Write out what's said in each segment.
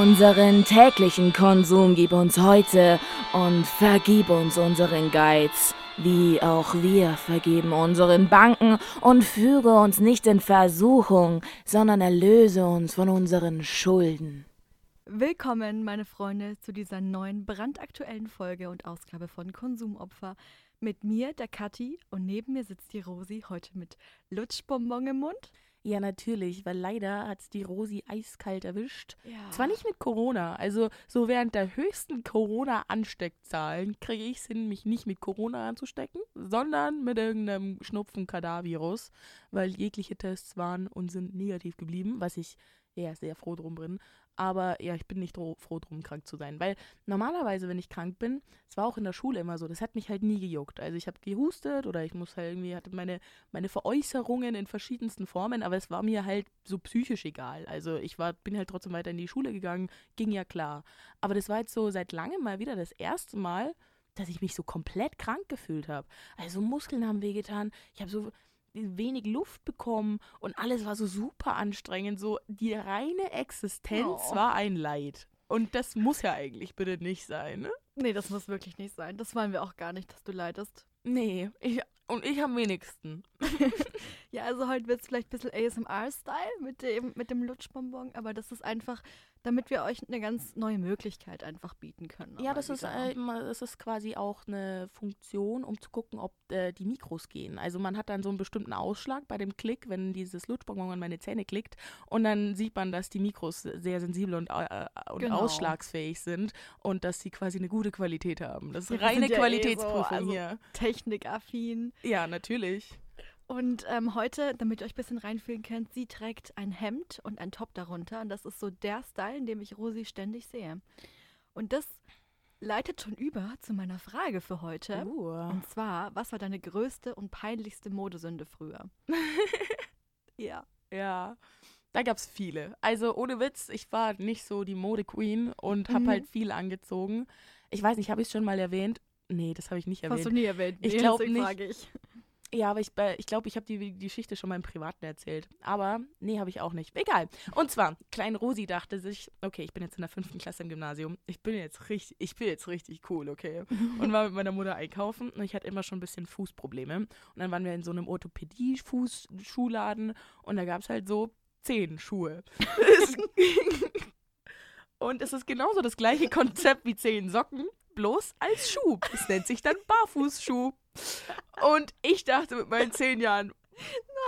Unseren täglichen Konsum gib uns heute und vergib uns unseren Geiz, wie auch wir vergeben unseren Banken und führe uns nicht in Versuchung, sondern erlöse uns von unseren Schulden. Willkommen, meine Freunde, zu dieser neuen brandaktuellen Folge und Ausgabe von Konsumopfer. Mit mir, der Kathi, und neben mir sitzt die Rosi, heute mit Lutschbonbon im Mund. Ja, natürlich, weil leider hat es die Rosi eiskalt erwischt. Ja. Zwar nicht mit Corona, also so während der höchsten Corona-Ansteckzahlen kriege ich es hin, mich nicht mit Corona anzustecken, sondern mit irgendeinem Schnupfen-Kadar-Virus, weil jegliche Tests waren und sind negativ geblieben, was ich eher sehr froh drum bin. Aber ja, ich bin nicht froh drum, krank zu sein. Weil normalerweise, wenn ich krank bin, es war auch in der Schule immer so, das hat mich halt nie gejuckt. Also ich habe gehustet oder ich muss halt irgendwie, hatte meine, meine Veräußerungen in verschiedensten Formen, aber es war mir halt so psychisch egal. Also ich war, bin halt trotzdem weiter in die Schule gegangen, ging ja klar. Aber das war jetzt so seit langem mal wieder das erste Mal, dass ich mich so komplett krank gefühlt habe. Also Muskeln haben wehgetan. Ich habe so wenig Luft bekommen und alles war so super anstrengend. So die reine Existenz Oh. war ein Leid. Und das muss ja eigentlich bitte nicht sein, ne? Nee, das muss wirklich nicht sein. Das wollen wir auch gar nicht, dass du leidest. Nee, ich, und ich am wenigsten. Ja, also heute wird es vielleicht ein bisschen ASMR-Style mit dem, mit dem Lutschbonbon, aber das ist einfach, damit wir euch eine ganz neue Möglichkeit einfach bieten können. Ja, das ist, äh, das ist quasi auch eine Funktion, um zu gucken, ob äh, die Mikros gehen. Also man hat dann so einen bestimmten Ausschlag bei dem Klick, wenn dieses Lutschbonbon an meine Zähne klickt und dann sieht man, dass die Mikros sehr sensibel und, äh, und Genau. ausschlagsfähig sind und dass sie quasi eine gute Qualität haben. Das ist Ja, reine ja eh Qualitätsprüfung so, also- hier. Technikaffin. Ja, natürlich. Und ähm, heute, damit ihr euch ein bisschen reinfühlen könnt, sie trägt ein Hemd und ein Top darunter. Und das ist so der Style, in dem ich Rosi ständig sehe. Und das leitet schon über zu meiner Frage für heute. Uh. Und zwar, was war deine größte und peinlichste Modesünde früher? ja. Ja, da gab's viele. Also ohne Witz, ich war nicht so die Mode-Queen und hab Mhm. halt viel angezogen. Ich weiß nicht, habe ich es schon mal erwähnt? Nee, das habe ich nicht Hast du erwähnt. nie erwähnt. Ich Nee, glaub deswegen nicht. ich. Ja, aber ich glaube, ich, glaub, ich habe die, die Geschichte schon mal im Privaten erzählt. Aber nee, habe ich auch nicht. Egal. Und zwar, klein Rosi dachte sich, okay, ich bin jetzt in der fünften Klasse im Gymnasium. Ich bin jetzt richtig, ich bin jetzt richtig cool, okay. Und war mit meiner Mutter einkaufen und ich hatte immer schon ein bisschen Fußprobleme. Und dann waren wir in so einem Orthopädie-Fußschuhladen und da gab es halt so zehn Schuhe. und es ist genauso das gleiche Konzept wie zehn Socken, bloß als Schuh. Es nennt sich dann Barfußschuh. Und ich dachte mit meinen zehn Jahren,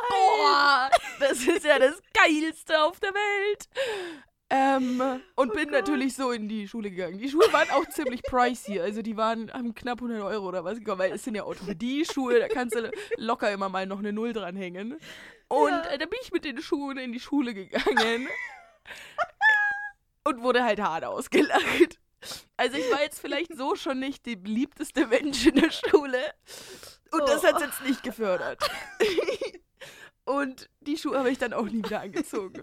boah, das ist ja das Geilste auf der Welt. Ähm, und Oh bin Gott. natürlich so in die Schule gegangen. Die Schuhe waren auch ziemlich pricey. Also die waren haben knapp 100 Euro oder was weil es sind ja Orthopädie-Schuhe, da kannst du locker immer mal noch eine Null dranhängen. Und Ja. äh, da bin ich mit den Schuhen in die Schule gegangen und wurde halt hart ausgelacht. Also ich war jetzt vielleicht so schon nicht die beliebteste Mensch in der Schule. Und das Oh. hat jetzt nicht gefördert. Und die Schuhe habe ich dann auch nie wieder angezogen.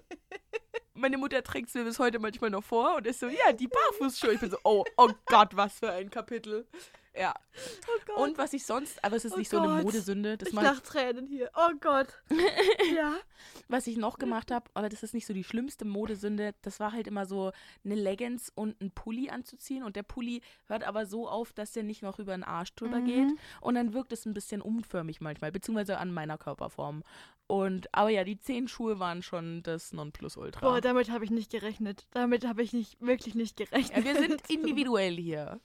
Meine Mutter trägt es mir bis heute manchmal noch vor und ist so, ja, die Barfußschuhe. Ich bin so, oh, oh Gott, was für ein Kapitel. Ja. Oh Gott. Und was ich sonst, aber es ist Oh nicht so eine Gott. Modesünde, das ich lach Tränen hier. Oh Gott. ja. Was ich noch gemacht habe, aber das ist nicht so die schlimmste Modesünde, das war halt immer so eine Leggings und ein Pulli anzuziehen und der Pulli hört aber so auf, dass der nicht noch über den Arsch drüber Mhm. geht und dann wirkt es ein bisschen unförmig manchmal, beziehungsweise an meiner Körperform. Und, aber ja, die zehn Schuhe waren schon das Nonplusultra. Boah, damit habe ich nicht gerechnet. Damit habe ich nicht, wirklich nicht gerechnet. ja, wir sind individuell hier.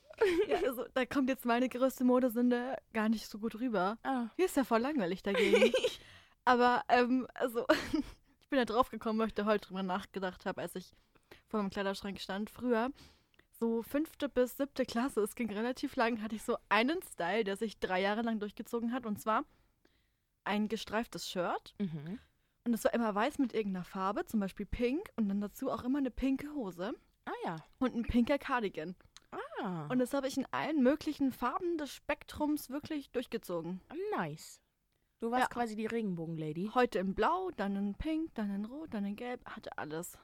Ja, also, da kommt jetzt meine größte Modesünde gar nicht so gut rüber. Ah. Hier ist ja voll langweilig dagegen. Aber, ähm, also, ich bin da drauf gekommen, weil ich da heute drüber nachgedacht habe, als ich vor meinem Kleiderschrank stand. Früher, so fünfte bis siebte Klasse, es ging relativ lang, hatte ich so einen Style, der sich drei Jahre lang durchgezogen hat. Und zwar ein gestreiftes Shirt. Mhm. Und es war immer weiß mit irgendeiner Farbe, zum Beispiel pink. Und dann dazu auch immer eine pinke Hose Ah ja. und ein pinker Cardigan. Ah, Und das habe ich in allen möglichen Farben des Spektrums wirklich durchgezogen. nice. Du warst Ja. quasi die Regenbogen-Lady. Heute in Blau, dann in Pink, dann in Rot, dann in Gelb, hatte alles.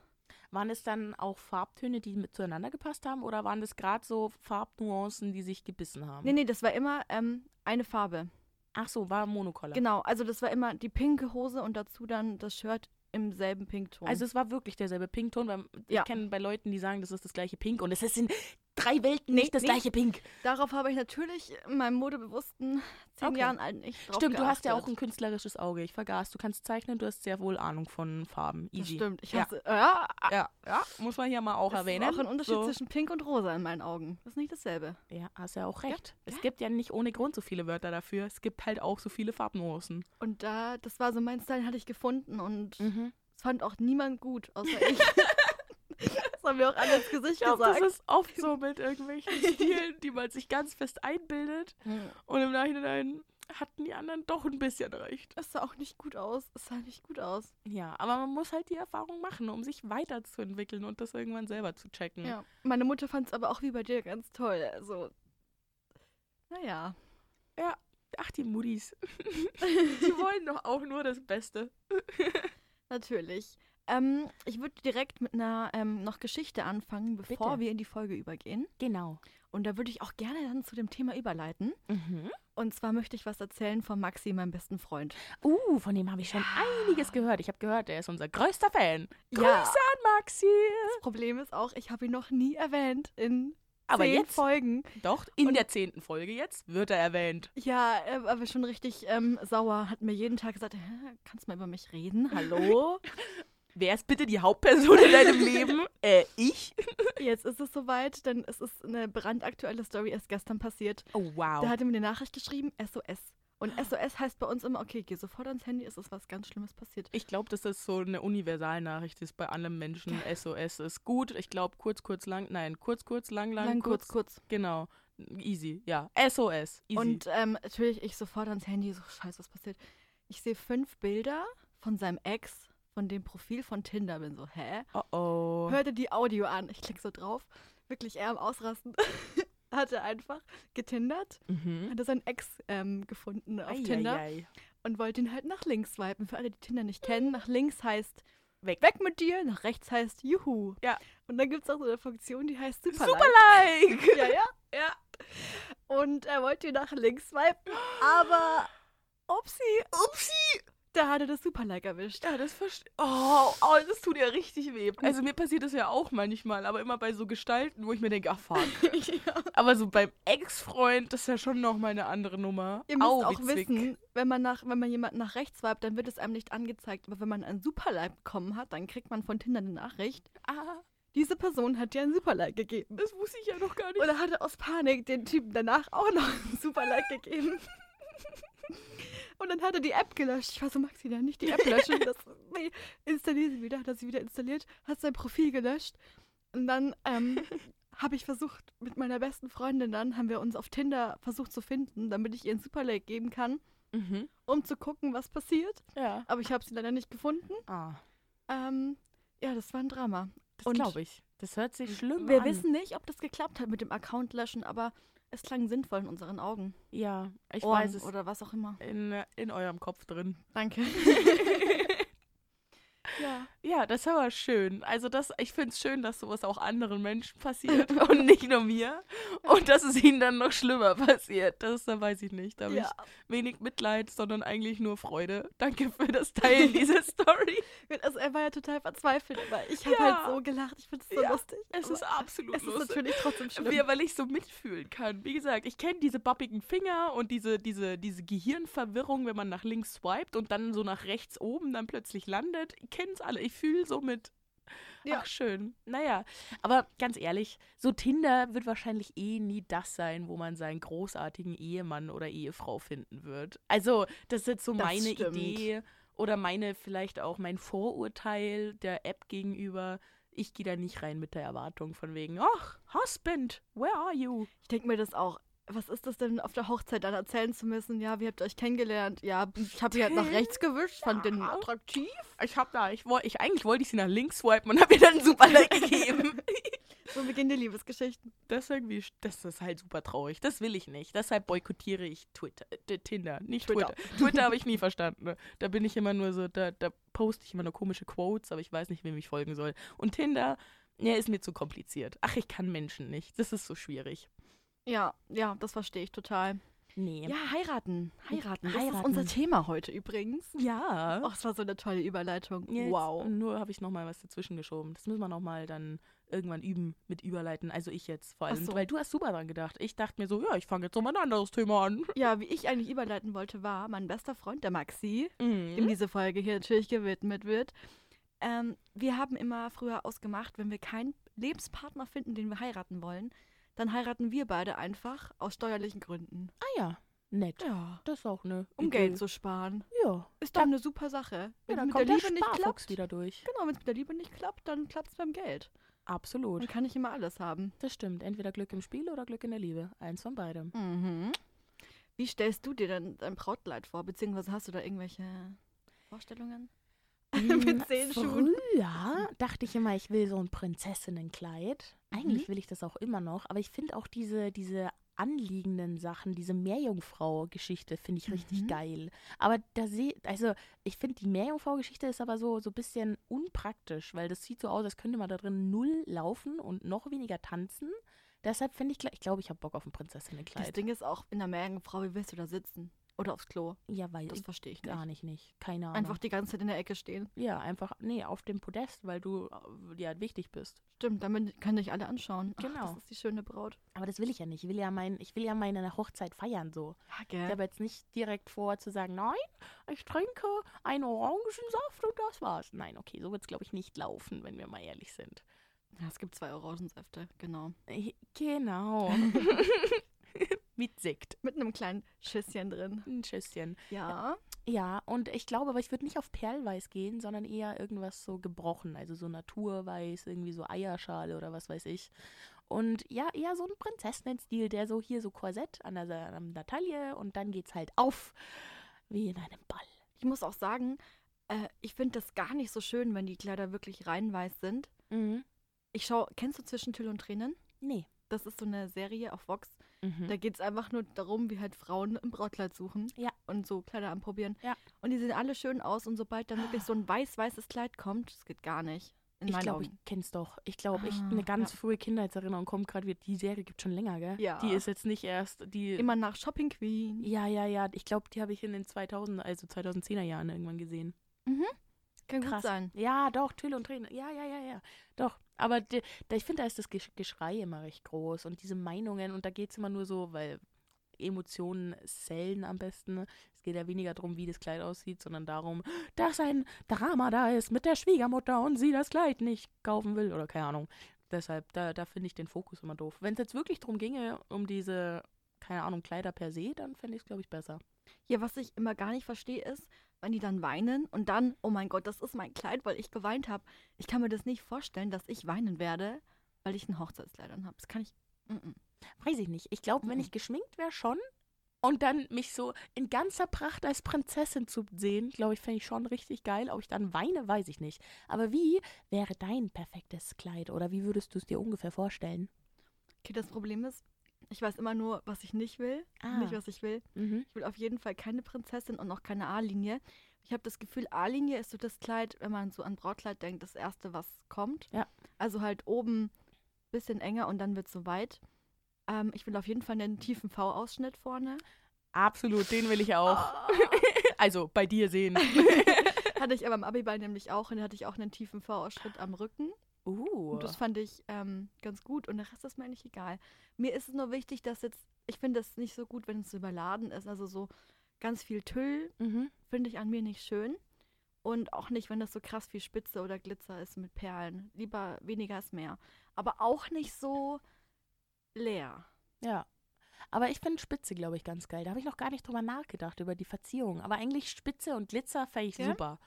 Waren es dann auch Farbtöne, die mit zueinander gepasst haben oder waren das gerade so Farbnuancen, die sich gebissen haben? Nee, nee, das war immer ähm, eine Farbe. Ach so, war Monocolor. Genau, also das war immer die pinke Hose und dazu dann das Shirt im selben Pinkton. Also es war wirklich derselbe Pinkton, weil Ja. ich kenne bei Leuten, die sagen, das ist das gleiche Pink und es ist in drei Welten Nee, nicht das nee. gleiche Pink. Darauf habe ich natürlich in meinem modebewussten zehn Okay. Jahren alt nicht drauf Stimmt, du hast ja auch geachtet. ein künstlerisches Auge. Ich vergaß, du kannst zeichnen, du hast sehr wohl Ahnung von Farben. Das Easy. stimmt. Ich ja. hasse, ja, Ja, ja, muss man hier mal auch es erwähnen. ist auch ein Unterschied so. zwischen Pink und Rosa in meinen Augen. Das ist nicht dasselbe. Ja, hast ja auch recht. Es gibt ja nicht ohne Grund so viele Wörter dafür. Es gibt halt auch so viele Farbnuancen. Und da, das war so mein Style, hatte ich gefunden und Mhm. es fand auch niemand gut, außer ich. Das haben wir auch alle ins Gesicht Ich glaube, gesagt. das ist oft so mit irgendwelchen Stilen, die man sich ganz fest einbildet. Hm. Und im Nachhinein hatten die anderen doch ein bisschen recht. Es sah auch nicht gut aus. Es sah nicht gut aus. Ja, aber man muss halt die Erfahrung machen, um sich weiterzuentwickeln und das irgendwann selber zu checken. Ja. Meine Mutter fand es aber auch wie bei dir ganz toll. Also, naja. Ach, die Muttis. die wollen doch auch nur das Beste. Natürlich. Ähm, ich würde direkt mit einer ähm, noch Geschichte anfangen, bevor Bitte. wir in die Folge übergehen. Genau. Und da würde ich auch gerne dann zu dem Thema überleiten. Mhm. Und zwar möchte ich was erzählen von Maxi, meinem besten Freund. Uh, von dem habe ich schon einiges gehört. Ich habe gehört, er ist unser größter Fan. Grüße Ja. an Maxi. Das Problem ist auch, ich habe ihn noch nie erwähnt in Aber zehn jetzt, Folgen. doch, in Und- der zehnten Folge jetzt wird er erwähnt. Ja, er war schon richtig ähm, sauer. Hat mir jeden Tag gesagt, kannst du mal über mich reden? Hallo? Wer ist bitte die Hauptperson in deinem Leben? Äh, ich? Jetzt ist es soweit, denn es ist eine brandaktuelle Story erst gestern passiert. Oh, wow. Da hat er mir eine Nachricht geschrieben, SOS. Und SOS heißt bei uns immer, okay, geh sofort ans Handy, es ist was ganz Schlimmes passiert. Ich glaube, dass das so eine Universalnachricht ist bei allen Menschen. SOS ist gut. Ich glaube, kurz, kurz, lang. Nein, kurz, kurz, lang, lang, Lang, kurz, kurz. Genau. Easy. Ja. SOS. Easy. Und ähm, natürlich ich sofort ans Handy, so scheiße, was passiert. Ich sehe fünf Bilder von seinem Ex, von dem Profil von Tinder, bin so, hä? oh oh. Hörte die Audio an, ich klicke so drauf, wirklich eher am Ausrasten. Hatte einfach getindert, Mhm. hatte seinen Ex ähm, gefunden auf Tinder Eieiei. und wollte ihn halt nach links swipen. Für alle, die Tinder nicht kennen, nach links heißt Weg. weg mit dir, nach rechts heißt Juhu. Ja. Und dann gibt es auch so eine Funktion, die heißt Super. Super like. Ja, ja. Ja. Und er wollte ihn nach links swipen, aber upsi, Upsi. Da hat er das Super-Like erwischt. Ja, das verstehe. Oh, oh, das tut ja richtig weh. Also mir passiert das ja auch manchmal, aber immer bei so Gestalten, wo ich mir denke, ach fuck. ja. Aber so beim Ex-Freund, das ist ja schon nochmal eine andere Nummer. Ihr müsst Au, auch wie zwick. wissen, wenn man, nach, wenn man jemanden nach rechts swipet, dann wird es einem nicht angezeigt. Aber wenn man ein Super-Like bekommen hat, dann kriegt man von Tinder eine Nachricht. Ah, Diese Person hat dir ein Super-Like gegeben. das wusste ich ja noch gar nicht. Oder hat er aus Panik den Typen danach auch noch ein Super-Like gegeben. Und dann hat er die App gelöscht. Ich war so, Maxi, dann nicht die App löschen. Das, nee, installier sie wieder. Hat er sie wieder installiert, hat sein Profil gelöscht. Und dann ähm, habe ich versucht, mit meiner besten Freundin dann, haben wir uns auf Tinder versucht zu finden, damit ich ihr ein Super-Like geben kann, Mhm. um zu gucken, was passiert. Ja. Aber ich habe sie leider nicht gefunden. Ah, Ähm, ja, das war ein Drama. das glaube ich. Das hört sich schlimm Wir an. wissen nicht, ob das geklappt hat mit dem Account löschen, aber es klang sinnvoll in unseren Augen. Ja, ich Ohren weiß es. oder was auch immer. In, in eurem Kopf drin. Danke. ja. Ja, das ist aber schön. Also das, ich finde es schön, dass sowas auch anderen Menschen passiert und nicht nur mir. Und dass es ihnen dann noch schlimmer passiert. Das da weiß ich nicht. Da habe ja. ich wenig Mitleid, sondern eigentlich nur Freude. Danke für das Teilen dieser Story. Also er war ja total verzweifelt, aber ich habe Ja. halt so gelacht. Ich finde es so Ja, lustig. Es ist absolut es ist lustig. natürlich trotzdem schlimm. Wie, weil ich so mitfühlen kann. Wie gesagt, ich kenne diese babbigen Finger und diese, diese, diese Gehirnverwirrung, wenn man nach links swiped und dann so nach rechts oben dann plötzlich landet. Ich kenne es alle. Ich fühle so mit. Ja. Ach, schön. Naja, aber ganz ehrlich, so Tinder wird wahrscheinlich eh nie das sein, wo man seinen großartigen Ehemann oder Ehefrau finden wird. Also, das ist jetzt so Das meine stimmt. Idee oder meine, vielleicht auch mein Vorurteil der App gegenüber. Ich gehe da nicht rein mit der Erwartung von wegen, ach, Husband, where are you? ich denke mir das auch. Was ist das denn auf der Hochzeit dann erzählen zu müssen? Ja, wie habt ihr euch kennengelernt? Ja, ich habe ihn halt nach rechts gewischt, fand den Ja. attraktiv. Ich hab da, ich wollte, ich, eigentlich wollte ich sie nach links swipen und habe ihr dann ein super Like gegeben. So beginnen die Liebesgeschichten. Das ist irgendwie, das ist halt super traurig. Das will ich nicht. Deshalb boykottiere ich Twitter, äh, Tinder, nicht Twitter. Twitter. Twitter, habe ich nie verstanden. ne? Da bin ich immer nur so, da, da poste ich immer nur komische Quotes, aber ich weiß nicht, wem ich folgen soll. Und Tinder, ja, ist mir zu kompliziert. Ach, ich kann Menschen nicht. Das ist so schwierig. Ja, ja, das verstehe ich total. Nee. Ja, heiraten. Heiraten. Das ist Heiraten. unser Thema heute übrigens. Ja. Oh, es war so eine tolle Überleitung. Jetzt, Wow. Nur habe ich noch mal was dazwischen geschoben. Das müssen wir noch mal dann irgendwann üben mit Überleiten. Also ich jetzt vor Ach allem, so. weil du hast super dran gedacht. Ich dachte mir so, ja, ich fange jetzt noch mal ein anderes Thema an. Ja, wie ich eigentlich überleiten wollte, war mein bester Freund, der Maxi, Mhm. dem diese Folge hier natürlich gewidmet wird. Ähm, wir haben immer früher ausgemacht, wenn wir keinen Lebenspartner finden, den wir heiraten wollen, dann heiraten wir beide einfach aus steuerlichen Gründen. Ah ja, nett. Ja. Das ist auch eine Um Idee. Geld zu sparen. Ja. Ist doch eine super Sache. Ja, Wenn dann mit kommt der der Liebe nicht Sparfuchs klappt. wieder durch. Genau, wenn es mit der Liebe nicht klappt, dann klappt es beim Geld. Absolut. Dann kann ich immer alles haben. Das stimmt. Entweder Glück im Spiel oder Glück in der Liebe. Eins von beidem. Mhm. Wie stellst du dir denn dein Brautkleid vor? Beziehungsweise hast du da irgendwelche Vorstellungen? Mit zehn Schuhen. Früher dachte ich immer, ich will so ein Prinzessinnenkleid. Eigentlich will ich das auch immer noch, aber ich finde auch diese, diese anliegenden Sachen, diese Meerjungfrau-Geschichte finde ich richtig Mhm. geil. Aber da sehe, also ich finde die Meerjungfrau-Geschichte ist aber so so ein bisschen unpraktisch, weil das sieht so aus, als könnte man da drin null laufen und noch weniger tanzen. Deshalb finde ich, ich glaube, ich habe Bock auf ein Das Prinzessinnenkleid. Ding ist auch in der Meerjungfrau, wie willst du da sitzen? Oder aufs Klo? Ja, weil Das ich verstehe ich gar nicht. nicht, nicht. Keine Ahnung. Einfach die ganze Zeit in der Ecke stehen. ja, einfach, nee, auf dem Podest, weil du äh, halt wichtig bist. Stimmt, damit können dich alle anschauen. Ach, Genau. das ist die schöne Braut. Aber das will ich ja nicht. Ich will ja, mein, ich will ja meine Hochzeit feiern so. Ja, Ich gell? habe jetzt nicht direkt vor zu sagen, nein, ich trinke einen Orangensaft und das war's. Nein, okay, so wird es, glaube ich, nicht laufen, wenn wir mal ehrlich sind. Ja, es gibt zwei Orangensäfte, genau. Ich- Genau. Mit Sekt. Mit einem kleinen Schüsschen drin. Ein Schüsschen. Ja. Ja, und ich glaube, aber ich würde nicht auf Perlweiß gehen, sondern eher irgendwas so gebrochen. Also so Naturweiß, irgendwie so Eierschale oder was weiß ich. Und ja, eher so ein Prinzessinnen-Stil, der so hier so Korsett an der, an der Taille und dann geht's halt auf wie in einem Ball. Ich muss auch sagen, äh, ich finde das gar nicht so schön, wenn die Kleider wirklich rein weiß sind. Mhm. Ich schau, kennst du Zwischen Tüll und Tränen? Nee. Das ist so eine Serie auf Vox. Mhm. Da geht es einfach nur darum, wie halt Frauen ein Brautkleid suchen Ja. und so Kleider anprobieren. Ja. Und die sehen alle schön aus und sobald dann wirklich so ein weiß-weißes Kleid kommt, das geht gar nicht. Ich glaube, ich Augen. kenn's doch. Ich glaube, ich Ah, eine ganz ja. frühe Kindheitserinnerung kommt gerade wieder. Die Serie gibt schon länger, gell? Ja. Die ist jetzt nicht erst die. Immer nach Shopping Queen. ja, ja, ja. Ich glaube, die habe ich in den 2000, also 2010er Jahren irgendwann gesehen. Kann gut Krass. sein. Ja, doch, Tüll und Tränen. Ja, ja, ja, ja. Doch. Aber die, da, ich finde, da ist das Gesch- Geschrei immer recht groß und diese Meinungen und da geht es immer nur so, weil Emotionen zählen am besten. Es geht ja weniger darum, wie das Kleid aussieht, sondern darum, dass ein Drama da ist mit der Schwiegermutter und sie das Kleid nicht kaufen will oder keine Ahnung. Deshalb, da, da finde ich den Fokus immer doof. Wenn es jetzt wirklich darum ginge, um diese, keine Ahnung, Kleider per se, dann fände ich es, glaube ich, besser. Ja, was ich immer gar nicht verstehe, ist, wenn die dann weinen und dann, oh mein Gott, das ist mein Kleid, weil ich geweint habe. Ich kann mir das nicht vorstellen, dass ich weinen werde, weil ich ein Hochzeitskleid habe. Das kann ich. Mm -mm. Weiß ich nicht. Ich glaube, wenn Mhm. ich geschminkt wäre, schon. Und dann mich so in ganzer Pracht als Prinzessin zu sehen, glaube ich, fände ich schon richtig geil. Ob ich dann weine, weiß ich nicht. Aber wie wäre dein perfektes Kleid? Oder wie würdest du es dir ungefähr vorstellen? Okay, das Problem ist, ich weiß immer nur, was ich nicht will. Ah. Nicht, was ich will. Mhm. Ich will auf jeden Fall keine Prinzessin und auch keine A-Linie. Ich habe das Gefühl, A-Linie ist so das Kleid, wenn man so an Brautkleid denkt, das erste, was kommt. Ja. Also halt oben ein bisschen enger und dann wird es so weit. Ähm, ich will auf jeden Fall einen tiefen V-Ausschnitt vorne. Absolut, den will ich auch. Also bei dir sehen. hatte ich aber im Abiball nämlich auch und da hatte ich auch einen tiefen V-Ausschnitt am Rücken. Uh. Und das fand ich ähm, ganz gut und der Rest ist mir eigentlich egal. Mir ist es nur wichtig, dass jetzt, ich finde es nicht so gut, wenn es so überladen ist. Also so ganz viel Tüll Mhm. finde ich an mir nicht schön. Und auch nicht, wenn das so krass viel Spitze oder Glitzer ist mit Perlen. Lieber weniger ist mehr. Aber auch nicht so leer. Ja. Aber ich finde Spitze, glaube ich, ganz geil. Da habe ich noch gar nicht drüber nachgedacht, über die Verzierung. Aber eigentlich Spitze und Glitzer fände ich Ja? super.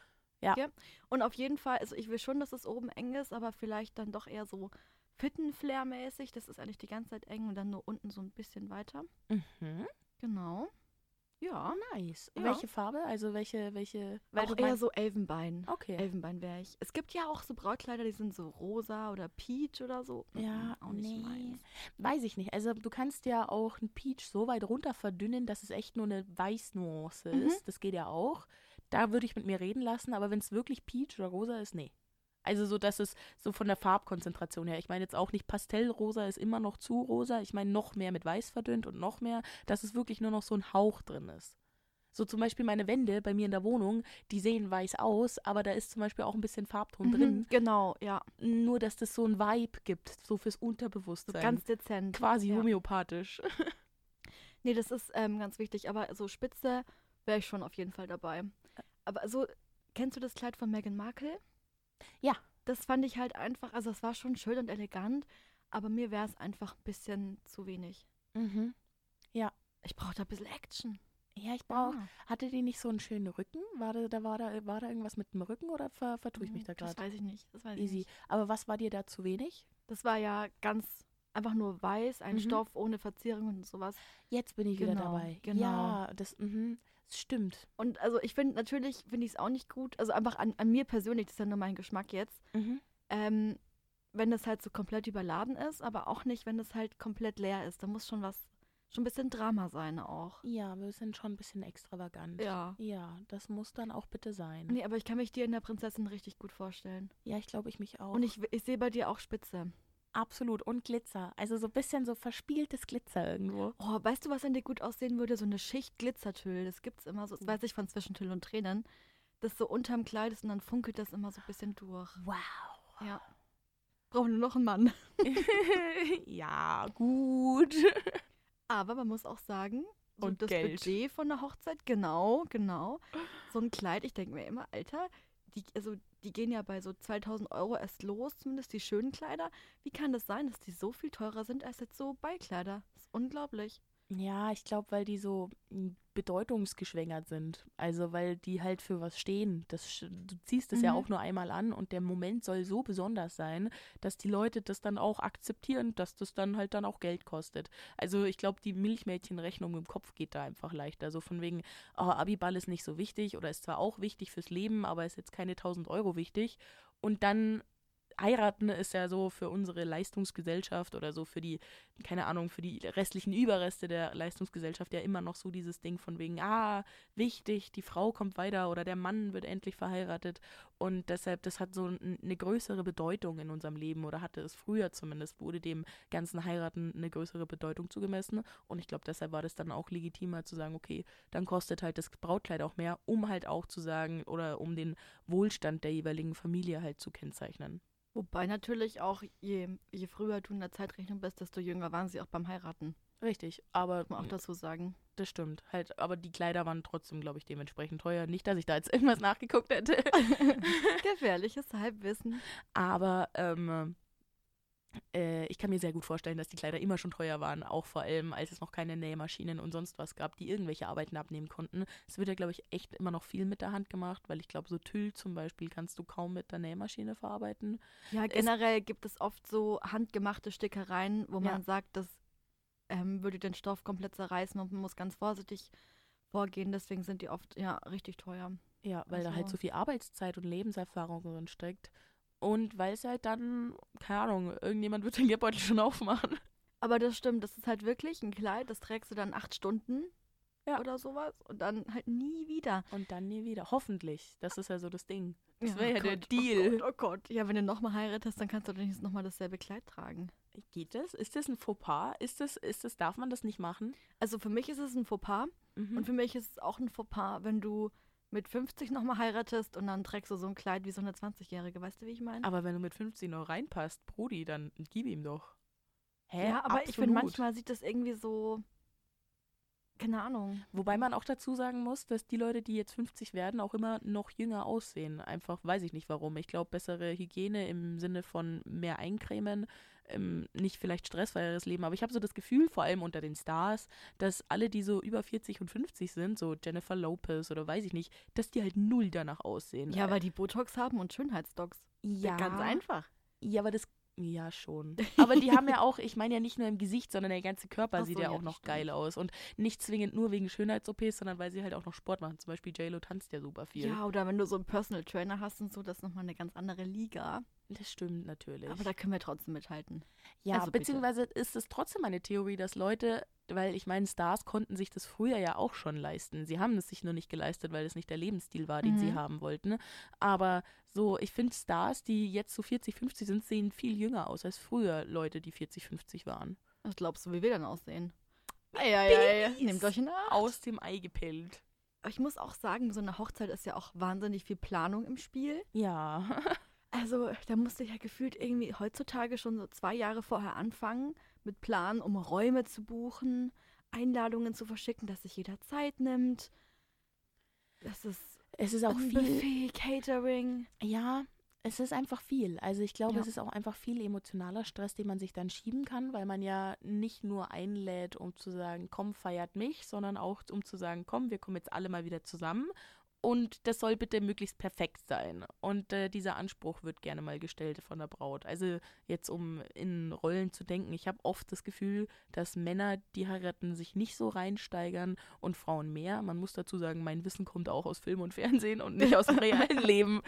Und auf jeden Fall, also ich will schon, dass es oben eng ist, aber vielleicht dann doch eher so Fittenflair-mäßig. Das ist eigentlich die ganze Zeit eng und dann nur unten so ein bisschen weiter. Mhm. Genau. Ja. Nice. Ja. Welche Farbe? Also welche, welche. Weil auch eher so Elfenbein. Okay. Elfenbein wäre ich. Es gibt ja auch so Brautkleider, die sind so rosa oder peach oder so. Ja, Mhm, auch nicht nee. meins. Weiß ich nicht. Also du kannst ja auch ein Peach so weit runter verdünnen, dass es echt nur eine Weißnuance Mhm. ist. Das geht ja auch. Da würde ich mit mir reden lassen, aber wenn es wirklich Peach oder Rosa ist, nee. Also so, dass es so von der Farbkonzentration her, ich meine jetzt auch nicht Pastellrosa ist immer noch zu rosa, ich meine noch mehr mit Weiß verdünnt und noch mehr, dass es wirklich nur noch so ein Hauch drin ist. So zum Beispiel meine Wände bei mir in der Wohnung, die sehen weiß aus, aber da ist zum Beispiel auch ein bisschen Farbton Mhm, drin. Genau, ja. Nur, dass das so ein Vibe gibt, so fürs So Unterbewusstsein. ganz dezent. quasi ja. homöopathisch. Nee, das ist ähm, ganz wichtig. Aber so Spitze wäre ich schon auf jeden Fall dabei. Aber so, kennst du das Kleid von Meghan Markle? Ja. Das fand ich halt einfach, also es war schon schön und elegant, aber mir wäre es einfach ein bisschen zu wenig. Mhm. Ich brauche da ein bisschen Action. Ja, ich brauche. Ah. Hatte die nicht so einen schönen Rücken? War da, da, war, da, war da irgendwas mit dem Rücken oder ver, vertue ich mich da Hm, Das gerade? weiß ich nicht. Das weiß ich Easy. nicht. Aber was war dir da zu wenig? Das war ja ganz einfach nur weiß, ein Mhm. Stoff ohne Verzierungen und sowas. Jetzt bin ich wieder Genau, dabei. genau. Ja, das, mhm, das stimmt. Und also ich finde natürlich, finde ich es auch nicht gut. Also einfach an, an mir persönlich, das ist ja nur mein Geschmack jetzt. Mhm. Ähm, wenn es halt so komplett überladen ist, aber auch nicht, wenn es halt komplett leer ist. Da muss schon was, schon ein bisschen Drama sein auch. Ja, wir sind schon ein bisschen extravagant. Ja. Ja, das muss dann auch bitte sein. Nee, aber ich kann mich dir in der Prinzessin richtig gut vorstellen. Ja, ich glaube, ich mich auch. Und ich, ich sehe bei dir auch Spitze. Absolut. Und Glitzer. Also so ein bisschen so verspieltes Glitzer irgendwo. Oh, weißt du, was an dir gut aussehen würde? So eine Schicht Glitzertüll. Das gibt's immer so, das weiß ich von Zwischentüll und Tränen. Das so unterm Kleid ist und dann funkelt das immer so ein bisschen durch. Wow. Ja. Brauchen nur noch einen Mann. ja, gut. Aber man muss auch sagen, so Und das Geld. Budget von der Hochzeit, genau, genau. So ein Kleid, ich denke mir immer, Alter, die, also die gehen ja bei so 2000 Euro erst los, zumindest die schönen Kleider. Wie kann das sein, dass die so viel teurer sind als jetzt so Beikleider? Das ist unglaublich. Ja, ich glaube, weil die so m, bedeutungsgeschwängert sind. Also weil die halt für was stehen. Das, du ziehst es ja Mhm. auch nur einmal an und der Moment soll so besonders sein, dass die Leute das dann auch akzeptieren, dass das dann halt dann auch Geld kostet. Also ich glaube, die Milchmädchenrechnung im Kopf geht da einfach leichter. So von wegen, oh, Abiball ist nicht so wichtig oder ist zwar auch wichtig fürs Leben, aber ist jetzt keine 1000 Euro wichtig. Und dann heiraten ist ja so für unsere Leistungsgesellschaft oder so für die, keine Ahnung, für die restlichen Überreste der Leistungsgesellschaft ja immer noch so dieses Ding von wegen, ah, wichtig, die Frau kommt weiter oder der Mann wird endlich verheiratet. Und deshalb, das hat so eine größere Bedeutung in unserem Leben oder hatte es früher zumindest, wurde dem ganzen Heiraten eine größere Bedeutung zugemessen. Und ich glaube, deshalb war das dann auch legitimer zu sagen, okay, dann kostet halt das Brautkleid auch mehr, um halt auch zu sagen oder um den Wohlstand der jeweiligen Familie halt zu kennzeichnen. Wobei natürlich auch, je, je früher du in der Zeitrechnung bist, desto jünger waren sie auch beim Heiraten. Richtig, aber Muss man auch dazu sagen. das stimmt. Halt, aber die Kleider waren trotzdem, glaube ich, dementsprechend teuer. Nicht, dass ich da jetzt irgendwas nachgeguckt hätte. Gefährliches Halbwissen. Aber ähm, äh, ich kann mir sehr gut vorstellen, dass die Kleider immer schon teuer waren, auch vor allem, als es noch keine Nähmaschinen und sonst was gab, die irgendwelche Arbeiten abnehmen konnten. Es wird ja, glaube ich, echt immer noch viel mit der Hand gemacht, weil ich glaube, so Tüll zum Beispiel kannst du kaum mit der Nähmaschine verarbeiten. Ja, generell gibt es oft so handgemachte Stickereien, wo Ja. man sagt, das ähm, würde den Stoff komplett zerreißen und man muss ganz vorsichtig vorgehen. Deswegen sind die oft ja richtig teuer. Ja, weil da halt Also- so viel Arbeitszeit und Lebenserfahrung drin steckt. Und weil es halt dann, keine Ahnung, irgendjemand wird den Geldbeutel schon aufmachen. Aber das stimmt, das ist halt wirklich ein Kleid, das trägst du dann acht Stunden Ja. oder sowas und dann halt nie wieder. Und dann nie wieder. Hoffentlich. Das ist ja so das Ding. Das Ja, wäre ja oh der Gott, Deal. Oh Gott, oh Gott. Ja, wenn du nochmal heiratest, dann kannst du doch nicht nochmal dasselbe Kleid tragen. Geht das? Ist das ein Fauxpas? Ist das, ist das, darf man das nicht machen? Also für mich ist es ein Fauxpas Mhm. und für mich ist es auch ein Fauxpas, wenn du mit 50 nochmal heiratest und dann trägst du so ein Kleid wie so eine 20-Jährige. Weißt du, wie ich meine? aber wenn du mit 15 noch reinpasst, Brudi, dann gib ihm doch. Hä? Ja, aber ich finde, Absolut. manchmal sieht das irgendwie so. Keine Ahnung. Wobei man auch dazu sagen muss, dass die Leute, die jetzt 50 werden, auch immer noch jünger aussehen. Einfach weiß ich nicht warum. Ich glaube, bessere Hygiene im Sinne von mehr Eincremen, ähm, nicht vielleicht stressfreieres Leben. Aber ich habe so das Gefühl, vor allem unter den Stars, dass alle, die so über 40 und 50 sind, so Jennifer Lopez oder weiß ich nicht, dass die halt null danach aussehen. Ja, weil die Botox haben und Schönheitsdocs. ja, Ganz einfach. Ja, aber das. Ja, schon. Aber die haben ja auch, ich meine ja nicht nur im Gesicht, sondern der ganze Körper Ach sieht so, ja ja, auch noch stimmt. geil aus. Und nicht zwingend nur wegen Schönheits-OPs, sondern weil sie halt auch noch Sport machen. Zum Beispiel JLo tanzt ja super viel. Ja, oder wenn du so einen Personal Trainer hast und so, das ist nochmal eine ganz andere Liga. Das stimmt natürlich. Aber da können wir trotzdem mithalten. ja, also bitte. beziehungsweise ist es trotzdem eine Theorie, dass Leute, weil ich meine, Stars konnten sich das früher ja auch schon leisten. Sie haben es sich nur nicht geleistet, weil es nicht der Lebensstil war, den sie Mhm. haben wollten. Aber so, ich finde Stars, die jetzt so 40, 50 sind, sehen viel jünger aus als früher Leute, die 40, 50 waren. Was glaubst du, wie wir dann aussehen? Eieiei, nehmt euch in Acht. Aus dem Ei gepellt. Aber ich muss auch sagen, so eine Hochzeit ist ja auch wahnsinnig viel Planung im Spiel. Ja. Also da musste ich ja gefühlt irgendwie heutzutage schon so zwei Jahre vorher anfangen mit Planen, um Räume zu buchen, Einladungen zu verschicken, dass sich jeder Zeit nimmt. Das ist Es ist auch viel. Buffet, Catering. Ja, es ist einfach viel. Also ich glaube, Ja. es ist auch einfach viel emotionaler Stress, den man sich dann schieben kann, weil man ja nicht nur einlädt, um zu sagen, komm, feiert mich, sondern auch um zu sagen, komm, wir kommen jetzt alle mal wieder zusammen. Und das soll bitte möglichst perfekt sein. Und äh, dieser Anspruch wird gerne mal gestellt von der Braut. Also jetzt, um in Rollen zu denken, ich habe oft das Gefühl, dass Männer, die heiraten, sich nicht so reinsteigern und Frauen mehr. Man muss dazu sagen, mein Wissen kommt auch aus Film und Fernsehen und nicht aus dem realen Leben.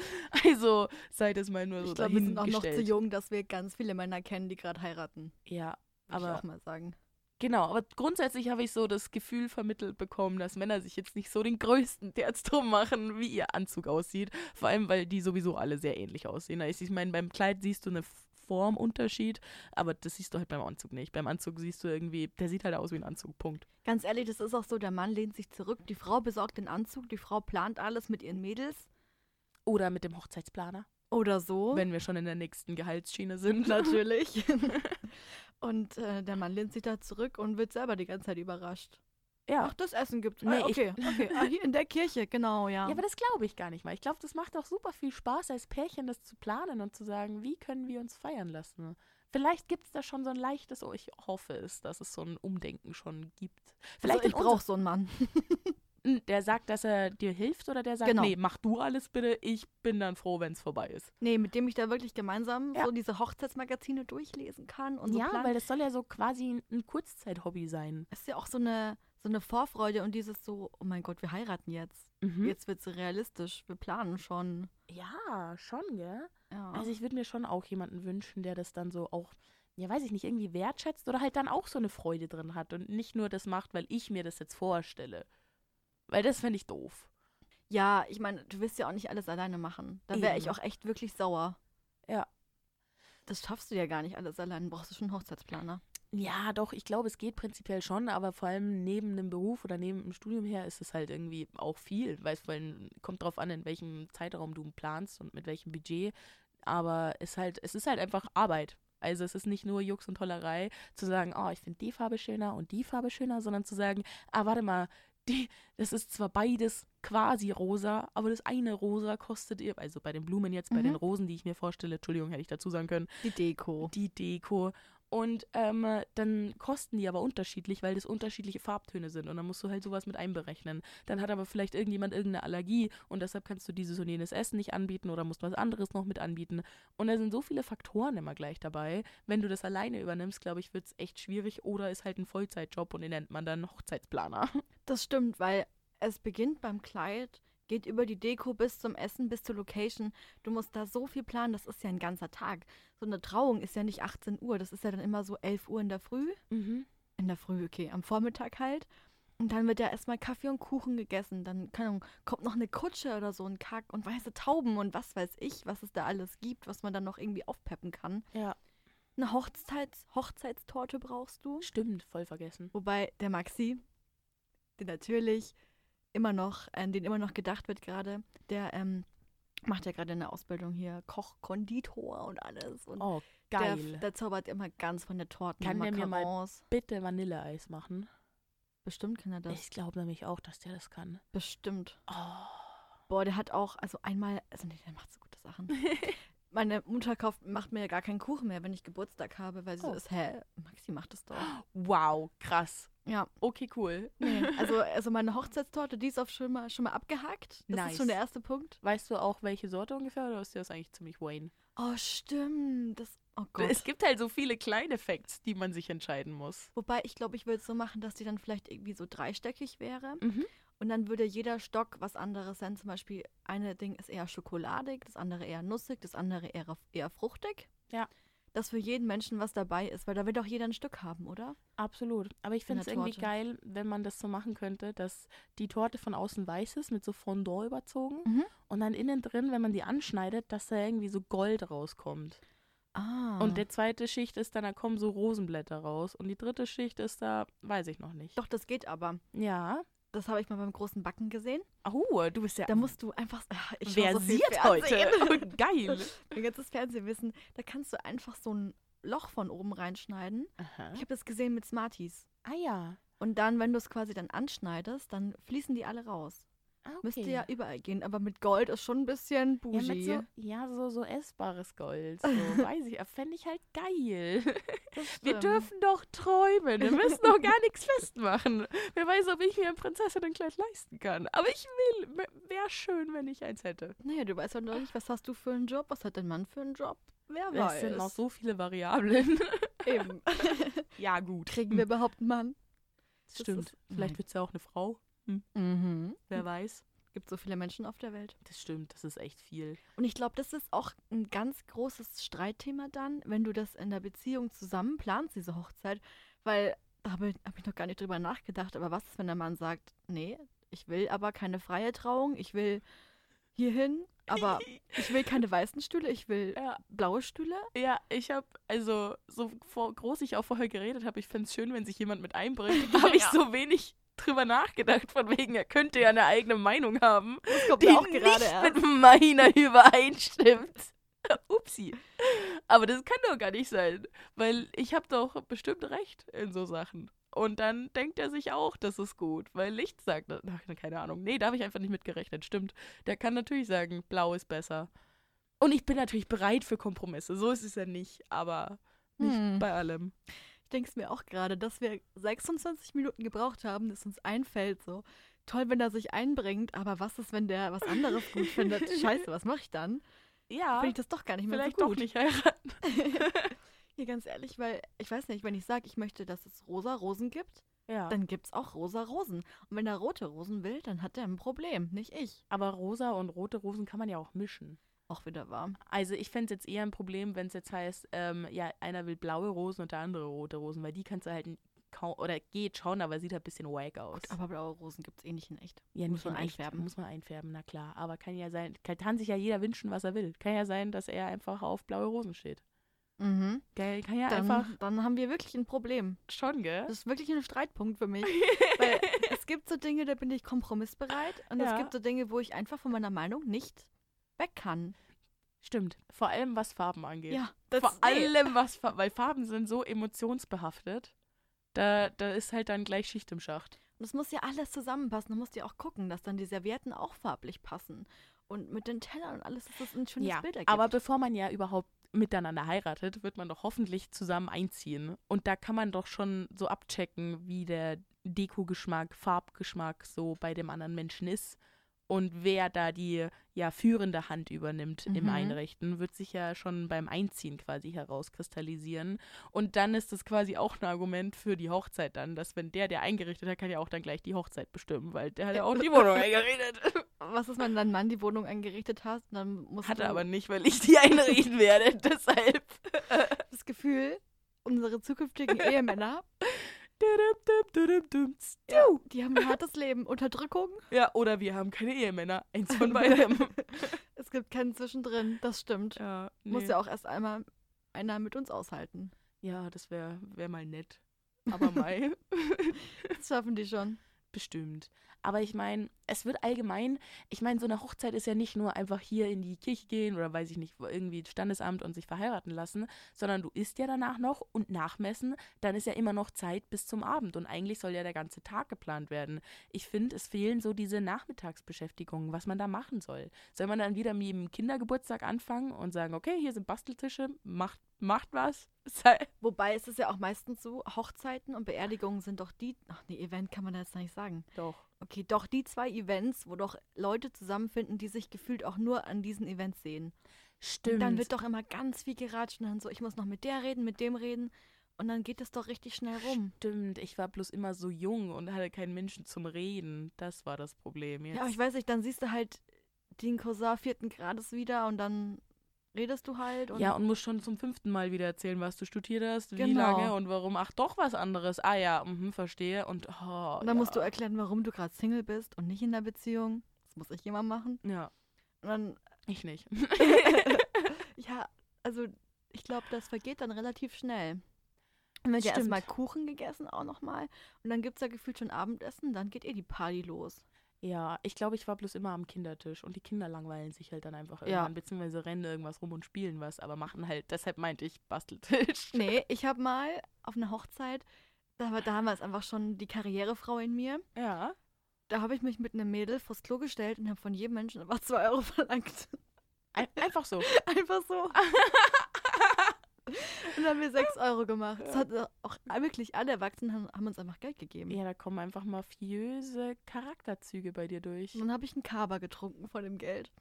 Also sei das mal nur so Ich glaube, wir sind auch noch zu jung, dass wir ganz viele Männer kennen, die gerade heiraten. Ja, Würde aber ich auch mal sagen. Genau, aber grundsätzlich habe ich so das Gefühl vermittelt bekommen, dass Männer sich jetzt nicht so den größten Terz drum machen, wie ihr Anzug aussieht. Vor allem, weil die sowieso alle sehr ähnlich aussehen. Also Ich meine, beim Kleid siehst du einen Formunterschied, aber das siehst du halt beim Anzug nicht. Beim Anzug siehst du irgendwie, der sieht halt aus wie ein Anzug, Punkt. Ganz ehrlich, das ist auch so, der Mann lehnt sich zurück, die Frau besorgt den Anzug, die Frau plant alles mit ihren Mädels Oder mit dem Hochzeitsplaner, oder so. wenn wir schon in der nächsten Gehaltsschiene sind. Natürlich. und äh, der Mann lehnt sich da zurück und wird selber die ganze Zeit überrascht. Ja. Ach, das Essen gibt's. Nee, ah, ich- okay, okay. Ah, hier in der Kirche, genau, ja. Ja, aber das glaube ich gar nicht mal. Ich glaube, das macht auch super viel Spaß, als Pärchen das zu planen und zu sagen, wie können wir uns feiern lassen. Vielleicht gibt es da schon so ein leichtes, oh, ich hoffe es, dass es so ein Umdenken schon gibt. Vielleicht also, ich brauche so einen Mann. der sagt, dass er dir hilft oder der sagt, Genau. nee, mach du alles bitte, ich bin dann froh, wenn es vorbei ist. Nee, mit dem ich da wirklich gemeinsam Ja. so diese Hochzeitsmagazine durchlesen kann und so ja, planen. weil das soll ja so quasi ein- Kurzzeit-Hobby sein. ist ja auch so eine, so eine Vorfreude und dieses so, oh mein Gott, wir heiraten jetzt. Mhm. Jetzt wird's realistisch, wir planen schon. Ja, schon, gell? Ja. Also ich würde mir schon auch jemanden wünschen, der das dann so auch, ja weiß ich nicht, irgendwie wertschätzt oder halt dann auch so eine Freude drin hat und nicht nur das macht, weil ich mir das jetzt vorstelle. Weil das fände ich doof. ja, ich meine, du willst ja auch nicht alles alleine machen. Da wäre ich auch echt wirklich sauer. Ja. Das schaffst du ja gar nicht alles allein. Brauchst du schon einen Hochzeitsplaner. Ja, doch, ich glaube, es geht prinzipiell schon, aber vor allem neben einem Beruf oder neben dem Studium her ist es halt irgendwie auch viel, weil es kommt drauf an, in welchem Zeitraum du planst und mit welchem Budget. Aber es halt, es ist halt einfach Arbeit. Also es ist nicht nur Jux und Tollerei zu sagen, oh, ich finde die Farbe schöner und die Farbe schöner, sondern zu sagen, ah, warte mal, die, das ist zwar beides quasi rosa, aber das eine rosa kostet ihr, also bei den Blumen jetzt, bei Mhm. den Rosen, die ich mir vorstelle, Entschuldigung, hätte ich dazu sagen können, Die Deko. die Deko. Und ähm, dann kosten die aber unterschiedlich, weil das unterschiedliche Farbtöne sind. Und dann musst du halt sowas mit einberechnen. Dann hat aber vielleicht irgendjemand irgendeine Allergie und deshalb kannst du dieses und jenes Essen nicht anbieten oder musst was anderes noch mit anbieten. Und da sind so viele Faktoren immer gleich dabei. Wenn du das alleine übernimmst, glaube ich, wird es echt schwierig oder ist halt ein Vollzeitjob und den nennt man dann Hochzeitsplaner. Das stimmt, weil es beginnt beim Kleid, geht über die Deko bis zum Essen, bis zur Location. Du musst da so viel planen, das ist ja ein ganzer Tag. So eine Trauung ist ja nicht 18 Uhr, das ist ja dann immer so 11 Uhr in der Früh. Mhm. In der Früh, okay, am Vormittag halt. Und dann wird ja erstmal Kaffee und Kuchen gegessen. Dann Ahnung, kommt noch eine Kutsche oder so ein Kack und weiße Tauben und was weiß ich, was es da alles gibt, was man dann noch irgendwie aufpeppen kann. Ja, Eine Hochzeits Hochzeitstorte brauchst du. stimmt, voll vergessen. Wobei der Maxi, der natürlich immer noch, an den immer noch gedacht wird gerade, der ähm, macht ja gerade eine Ausbildung hier, Koch, Konditor und alles. Und Oh, der, geil. der zaubert immer ganz von der Torten Kann der mir mal-. Bitte Vanilleeis machen. Bestimmt kann er das. Ich glaube nämlich auch, dass der das kann. Bestimmt. Oh. Boah, der hat auch, also einmal, also nee, der macht so gute Sachen. Meine Mutter kauft, macht mir ja gar keinen Kuchen mehr, wenn ich Geburtstag habe, weil sie Oh. so ist, hä, Maxi macht das doch. Wow, krass. Ja, Okay, cool. nee. Also, also meine Hochzeitstorte, die ist auf schon mal, schon mal abgehakt. Das Nice. ist schon der erste Punkt. Weißt du auch, welche Sorte ungefähr oder ist dir das eigentlich ziemlich Wayne? Oh, stimmt. Das, oh Gott. Es gibt halt so viele kleine Facts, die man sich entscheiden muss. Wobei, ich glaube, ich würde es so machen, dass die dann vielleicht irgendwie so dreistöckig wäre. Mhm. Und dann würde jeder Stock was anderes sein. Zum Beispiel, eine Ding ist eher schokoladig, das andere eher nussig, das andere eher, eher fruchtig. Ja. Dass für jeden Menschen was dabei ist, weil da wird doch jeder ein Stück haben, oder? Absolut. Aber ich In finde es irgendwie geil, wenn man das so machen könnte, dass die Torte von außen weiß ist, mit so Fondant überzogen. Mhm. Und dann innen drin, wenn man die anschneidet, dass da irgendwie so Gold rauskommt. Ah. Und der zweite Schicht ist dann, da kommen so Rosenblätter raus. Und die dritte Schicht ist da, weiß ich noch nicht. doch, das geht aber. Ja. Das habe ich mal beim großen Backen gesehen. Oh, du bist ja Da musst du einfach. Ach, ich schau so versiert heute. Fernsehen. Geil. Mein ganzes Fernsehwissen. Da kannst du einfach so ein Loch von oben reinschneiden. Aha. Ich habe das gesehen mit Smarties. Ah ja. Und dann, wenn du es quasi dann anschneidest, dann fließen die alle raus. Ah, okay. Müsste ja überall gehen. Aber mit Gold ist schon ein bisschen ja, bougie. mit so, ja, so, so essbares Gold. So, weiß ich. Fände ich halt geil. Wir dürfen doch träumen. Wir müssen doch gar nichts festmachen. Wer weiß, ob ich mir ein Prinzessinnenkleid leisten kann. Aber ich will. Wäre schön, wenn ich eins hätte. Naja, du weißt ja noch nicht, was hast du für einen Job? Was hat dein Mann für einen Job? Wer Es weiß. sind noch so viele Variablen. Eben. ja, gut. Kriegen wir überhaupt einen Mann? Das stimmt. ist- Vielleicht wird es ja auch eine Frau. Mhm. Wer weiß. Gibt so viele Menschen auf der Welt. Das stimmt. Das ist echt viel. Und ich glaube, das ist auch ein ganz großes Streitthema dann, wenn du das in der Beziehung zusammen planst, diese Hochzeit. Weil da habe ich, hab ich noch gar nicht drüber nachgedacht. Aber was ist, wenn der Mann sagt, nee, ich will aber keine freie Trauung, ich will hierhin, aber ich will keine weißen Stühle, ich will Ja. blaue Stühle. Ja, ich habe, also, so vor, groß ich auch vorher geredet habe, ich fände es schön, wenn sich jemand mit einbringt. habe ich Ja. so wenig drüber nachgedacht, von wegen, er könnte ja eine eigene Meinung haben, die auch nicht gerade erst. mit meiner übereinstimmt. Upsi. Aber das kann doch gar nicht sein, weil ich habe doch bestimmt recht in so Sachen. Und dann denkt er sich auch, das ist gut, weil Licht sagt, ach, keine Ahnung, nee, da habe ich einfach nicht mitgerechnet, stimmt. Der kann natürlich sagen, blau ist besser. Und ich bin natürlich bereit für Kompromisse, so ist es ja nicht, aber nicht Hm. bei allem. Ich denke es mir auch gerade, dass wir 26 Minuten gebraucht haben, dass uns einfällt so. Toll, wenn er sich einbringt, aber was ist, wenn der was anderes gut findet? Scheiße, was mache ich dann? Ja, Finde ich das doch gar nicht mehr vielleicht so doch gut. nicht heiraten. Hier ganz ehrlich, weil ich weiß nicht, wenn ich sage, ich möchte, dass es rosa Rosen gibt, Ja. dann gibt es auch rosa Rosen. Und wenn er rote Rosen will, dann hat er ein Problem, nicht ich. Aber rosa und rote Rosen kann man ja auch mischen. Auch wieder warm. Also ich fände es jetzt eher ein Problem, wenn es jetzt heißt, ähm, ja, einer will blaue Rosen und der andere rote Rosen, weil die kannst du halt kaum, oder geht schon, aber sieht halt ein bisschen wack aus. Aber blaue Rosen gibt es eh nicht in echt. ja, muss man in echt, einfärben. Muss man einfärben, na klar. Aber kann ja sein, kann, kann sich ja jeder wünschen, was er will. Kann ja sein, dass er einfach auf blaue Rosen steht. Mhm. Geil, kann ja Dann, einfach dann haben wir wirklich ein Problem. schon, gell? Das ist wirklich ein Streitpunkt für mich. Weil es gibt so Dinge, da bin ich kompromissbereit. Und Ja. es gibt so Dinge, wo ich einfach von meiner Meinung nicht weg kann. Stimmt. Vor allem, was Farben angeht. Ja, das Vor nee. allem, was, Fa- weil Farben sind so emotionsbehaftet. Da, da ist halt dann gleich Schicht im Schacht. Und es muss ja alles zusammenpassen. Du musst ja auch gucken, dass dann die Servietten auch farblich passen. Und mit den Tellern und alles, dass das ein schönes ja, Bild ergibt. aber bevor man ja überhaupt miteinander heiratet, wird man doch hoffentlich zusammen einziehen. Und da kann man doch schon so abchecken, wie der Deko-Geschmack, Farbgeschmack so bei dem anderen Menschen ist. Und wer da die ja führende Hand übernimmt im Mhm. Einrichten, wird sich ja schon beim Einziehen quasi herauskristallisieren. Und dann ist das quasi auch ein Argument für die Hochzeit dann, dass wenn der, der eingerichtet hat, kann ja auch dann gleich die Hochzeit bestimmen, weil der hat ja auch die Wohnung eingerichtet. Was ist, wenn dein Mann die Wohnung eingerichtet hat? Dann musst Hat er aber nicht, weil ich die einrichten werde. Deshalb. das Gefühl, unsere zukünftigen Ehemänner, Ja. die haben ein hartes Leben. Unterdrückung, ja, oder wir haben keine Ehemänner. Eins von beidem. es gibt keinen Zwischendrin. Das stimmt. ja, nee. Muss ja auch erst einmal einer mit uns aushalten. ja, das wäre wär mal nett. Aber Mai, Das schaffen die schon. bestimmt. Aber ich meine, es wird allgemein, ich meine, so eine Hochzeit ist ja nicht nur einfach hier in die Kirche gehen oder weiß ich nicht, irgendwie Standesamt und sich verheiraten lassen, sondern du isst ja danach noch und nachmessen, dann ist ja immer noch Zeit bis zum Abend und eigentlich soll ja der ganze Tag geplant werden. Ich finde, es fehlen so diese Nachmittagsbeschäftigungen, was man da machen soll. Soll man dann wieder mit dem Kindergeburtstag anfangen und sagen, okay, hier sind Basteltische, macht, macht was. Sei- Wobei es ist ja auch meistens so, Hochzeiten und Beerdigungen sind doch die, ach nee, Event kann man da jetzt nicht sagen. Doch. Okay, doch die zwei Events, wo doch Leute zusammenfinden, die sich gefühlt auch nur an diesen Events sehen. Stimmt. Und dann wird doch immer ganz viel geratscht und dann so, ich muss noch mit der reden, mit dem reden. und dann geht es doch richtig schnell rum. Stimmt, ich war bloß immer so jung und hatte keinen Menschen zum Reden. Das war das Problem jetzt. Ja, aber ich weiß nicht, dann siehst du halt den Cousin vierten Grades wieder und dann redest du halt. Und ja, und musst schon zum fünften Mal wieder erzählen, was du studiert hast, wie Genau. lange und warum. Ach, doch was anderes. Ah ja, mhm, verstehe. Und, oh, und dann ja. musst du erklären, warum du gerade Single bist und nicht in der Beziehung. Das muss ich immer machen. Ja, Und dann, ich nicht. ja, also ich glaube, das vergeht dann relativ schnell. Und wird ja erstmal Kuchen gegessen auch nochmal. Und dann gibt es ja gefühlt schon Abendessen, dann geht eh die Party los. Ja, ich glaube, ich war bloß immer am Kindertisch und die Kinder langweilen sich halt dann einfach Ja. irgendwann, beziehungsweise rennen irgendwas rum und spielen was, aber machen halt, deshalb meinte ich Basteltisch. Nee, ich habe mal auf einer Hochzeit, da war damals einfach schon die Karrierefrau in mir. Ja. Da habe ich mich mit einem Mädel vors Klo gestellt und habe von jedem Menschen einfach 2 Euro verlangt. Ein, einfach so. Einfach so. und dann haben wir 6 Euro gemacht. Das hat auch wirklich alle Erwachsenen haben, haben uns einfach Geld gegeben. Ja, da kommen einfach mafiöse Charakterzüge bei dir durch. Und dann habe ich einen Kaba getrunken von dem Geld.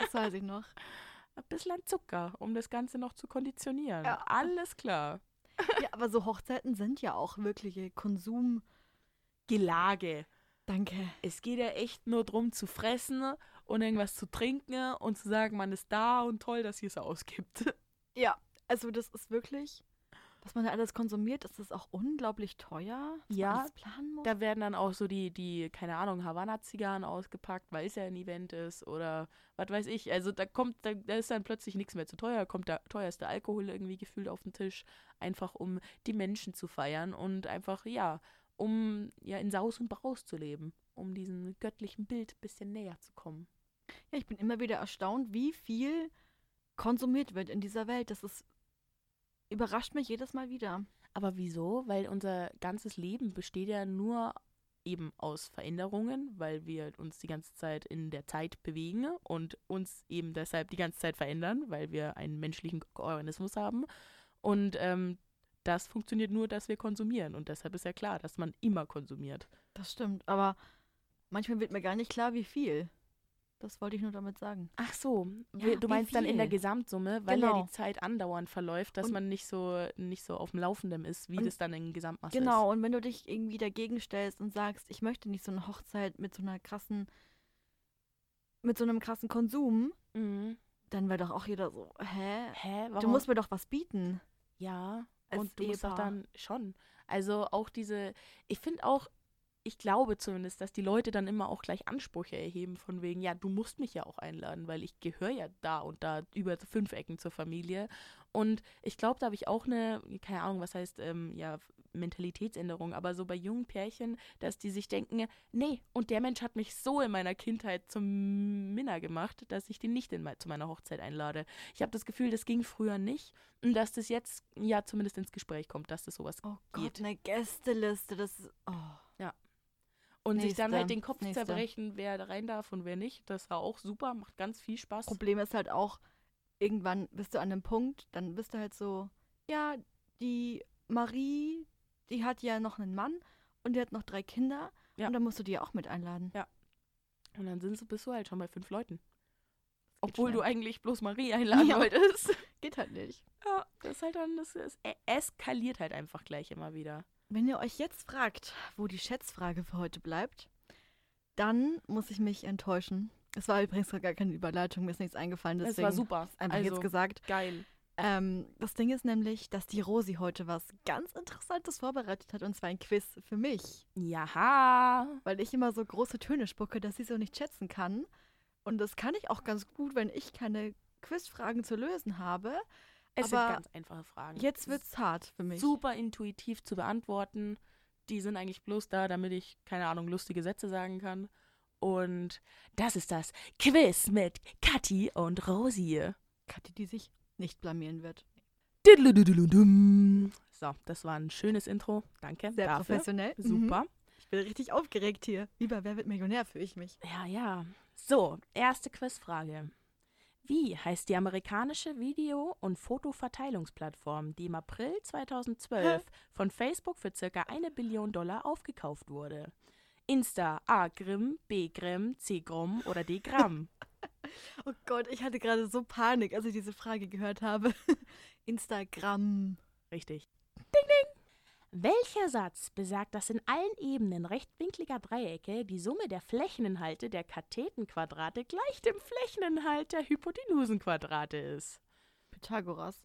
Das weiß ich noch. Ein bisschen Zucker, um das Ganze noch zu konditionieren. Ja. Alles klar. Ja, aber so Hochzeiten sind ja auch wirkliche Konsum. Gelage. Danke. Es geht ja echt nur darum zu fressen und irgendwas zu trinken und zu sagen, man ist da und toll, dass ihr es ausgibt. Ja, also das ist wirklich, was man da alles konsumiert, ist das auch unglaublich teuer. Ja, alles planen muss. Da werden dann auch so die, die keine Ahnung, Havanna-Zigarren ausgepackt, weil es ja ein Event ist oder was weiß ich. Also da kommt, da, da ist dann plötzlich nichts mehr zu teuer, kommt der teuerste Alkohol irgendwie gefühlt auf den Tisch, einfach um die Menschen zu feiern und einfach, ja, um ja in Saus und Braus zu leben, um diesem göttlichen Bild ein bisschen näher zu kommen. Ja, ich bin immer wieder erstaunt, wie viel konsumiert wird in dieser Welt. Das ist überrascht mich jedes Mal wieder. Aber wieso? Weil unser ganzes Leben besteht ja nur eben aus Veränderungen, weil wir uns die ganze Zeit in der Zeit bewegen und uns eben deshalb die ganze Zeit verändern, weil wir einen menschlichen Organismus haben. Und ähm, das funktioniert nur, dass wir konsumieren. Und deshalb ist ja klar, dass man immer konsumiert. Das stimmt, aber manchmal wird mir gar nicht klar, wie viel. Das wollte ich nur damit sagen. Ach so, Ja, du meinst dann in der? Gesamtsumme, weil ja Genau. die Zeit andauernd verläuft, dass Und- man nicht so nicht so auf dem Laufenden ist, wie das dann in Gesamtmasse ist. Genau, und wenn du dich irgendwie dagegen stellst und sagst, ich möchte nicht so eine Hochzeit mit so einer krassen, mit so einem krassen Konsum, Mhm. dann wäre doch auch jeder so, hä? Hä, warum? Du musst mir doch was bieten. Ja, als und du musst auch Ehepaar. dann schon. Also auch diese, ich finde auch, ich glaube zumindest, dass die Leute dann immer auch gleich Ansprüche erheben von wegen, ja, du musst mich ja auch einladen, weil ich gehöre ja da und da über fünf Ecken zur Familie. Und ich glaube, da habe ich auch eine, keine Ahnung, was heißt, ähm, ja, Mentalitätsänderung, aber so bei jungen Pärchen, dass die sich denken, nee, und der Mensch hat mich so in meiner Kindheit zum Minner gemacht, dass ich den nicht in zu meiner Hochzeit einlade. Ich habe das Gefühl, das ging früher nicht und dass das jetzt ja zumindest ins Gespräch kommt, dass das sowas Oh Geht. Gott, eine Gästeliste, das ist, oh. Und sich dann halt den Kopf nächste. zerbrechen, wer da rein darf und wer nicht. Das war auch super, macht ganz viel Spaß. Problem ist halt auch, irgendwann bist du an einem Punkt, dann bist du halt so, ja, die Marie, die hat ja noch einen Mann und die hat noch drei Kinder Ja. und dann musst du die ja auch mit einladen. Und dann sind, bist du halt schon bei fünf Leuten. Obwohl du eigentlich bloß Marie einladen Ja. wolltest. Geht halt nicht. Ja, das ist halt dann, das e- eskaliert halt einfach gleich immer wieder. Wenn ihr euch jetzt fragt, wo die Schätzfrage für heute bleibt, dann muss ich mich enttäuschen. Es war übrigens gar keine Überleitung, mir ist nichts eingefallen, Das deswegen war super. einfach also, jetzt gesagt. Geil. Ähm, das Ding ist nämlich, dass die Rosi heute was ganz Interessantes vorbereitet hat, und zwar ein Quiz für mich. Jaha. Weil ich immer so große Töne spucke, dass sie so nicht schätzen kann. Und das kann ich auch ganz gut, wenn ich keine Quizfragen zu lösen habe. Es Aber sind ganz einfache Fragen. Jetzt wird's hart für mich. super intuitiv zu beantworten. Die sind eigentlich bloß da, damit ich, keine Ahnung, lustige Sätze sagen kann. Und das ist das Quiz mit Kathi und Rosie. Kathi, die sich nicht blamieren wird. So, das war ein schönes Intro. Danke Sehr dafür. professionell. Mhm. Super. Ich bin richtig aufgeregt hier. Lieber, wer wird Millionär, fühle ich mich. Ja, ja. So, erste Quizfrage. Wie heißt die amerikanische Video- und Fotoverteilungsplattform, die im April 2012 von Facebook für circa eine Billion Dollar aufgekauft wurde? Insta, A Grimm, B Grimm, C Grimm oder D Gramm? Oh Gott, ich hatte gerade so Panik, als ich diese Frage gehört habe. Instagram. Richtig. Welcher Satz besagt, dass in allen Ebenen rechtwinkliger Dreiecke die Summe der Flächeninhalte der Kathetenquadrate gleich dem Flächeninhalt der Hypotenusenquadrate ist? Pythagoras.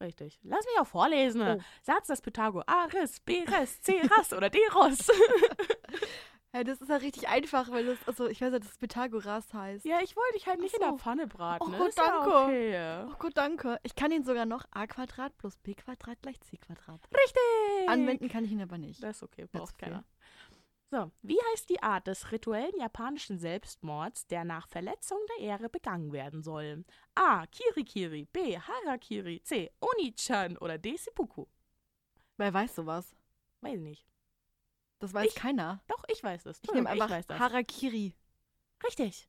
Richtig. Lass mich auch vorlesen. Oh. Satz des Pythagoras, B-Res, C-Ras oder D-Ros. Ja, das ist ja richtig einfach, weil das, also ich weiß ja, dass es Pythagoras heißt. ja, ich wollte dich halt nicht Ach in so. der Pfanne braten. Oh ne? Gott, Ist ja danke. Okay. Oh gut, danke. Ich kann ihn sogar noch a Quadrat plus b Quadrat gleich c Quadrat. Richtig. Anwenden kann ich ihn aber nicht. Das ist okay, braucht keiner. So, wie heißt die Art des rituellen japanischen Selbstmords, der nach Verletzung der Ehre begangen werden soll? A. Kirikiri, B. Harakiri, C. Onichan oder D. Seppuku? Wer weiß sowas? Weiß ich nicht. Das weiß Ich- keiner. Doch, ich weiß das. Ich nehme einfach. Harakiri. Richtig.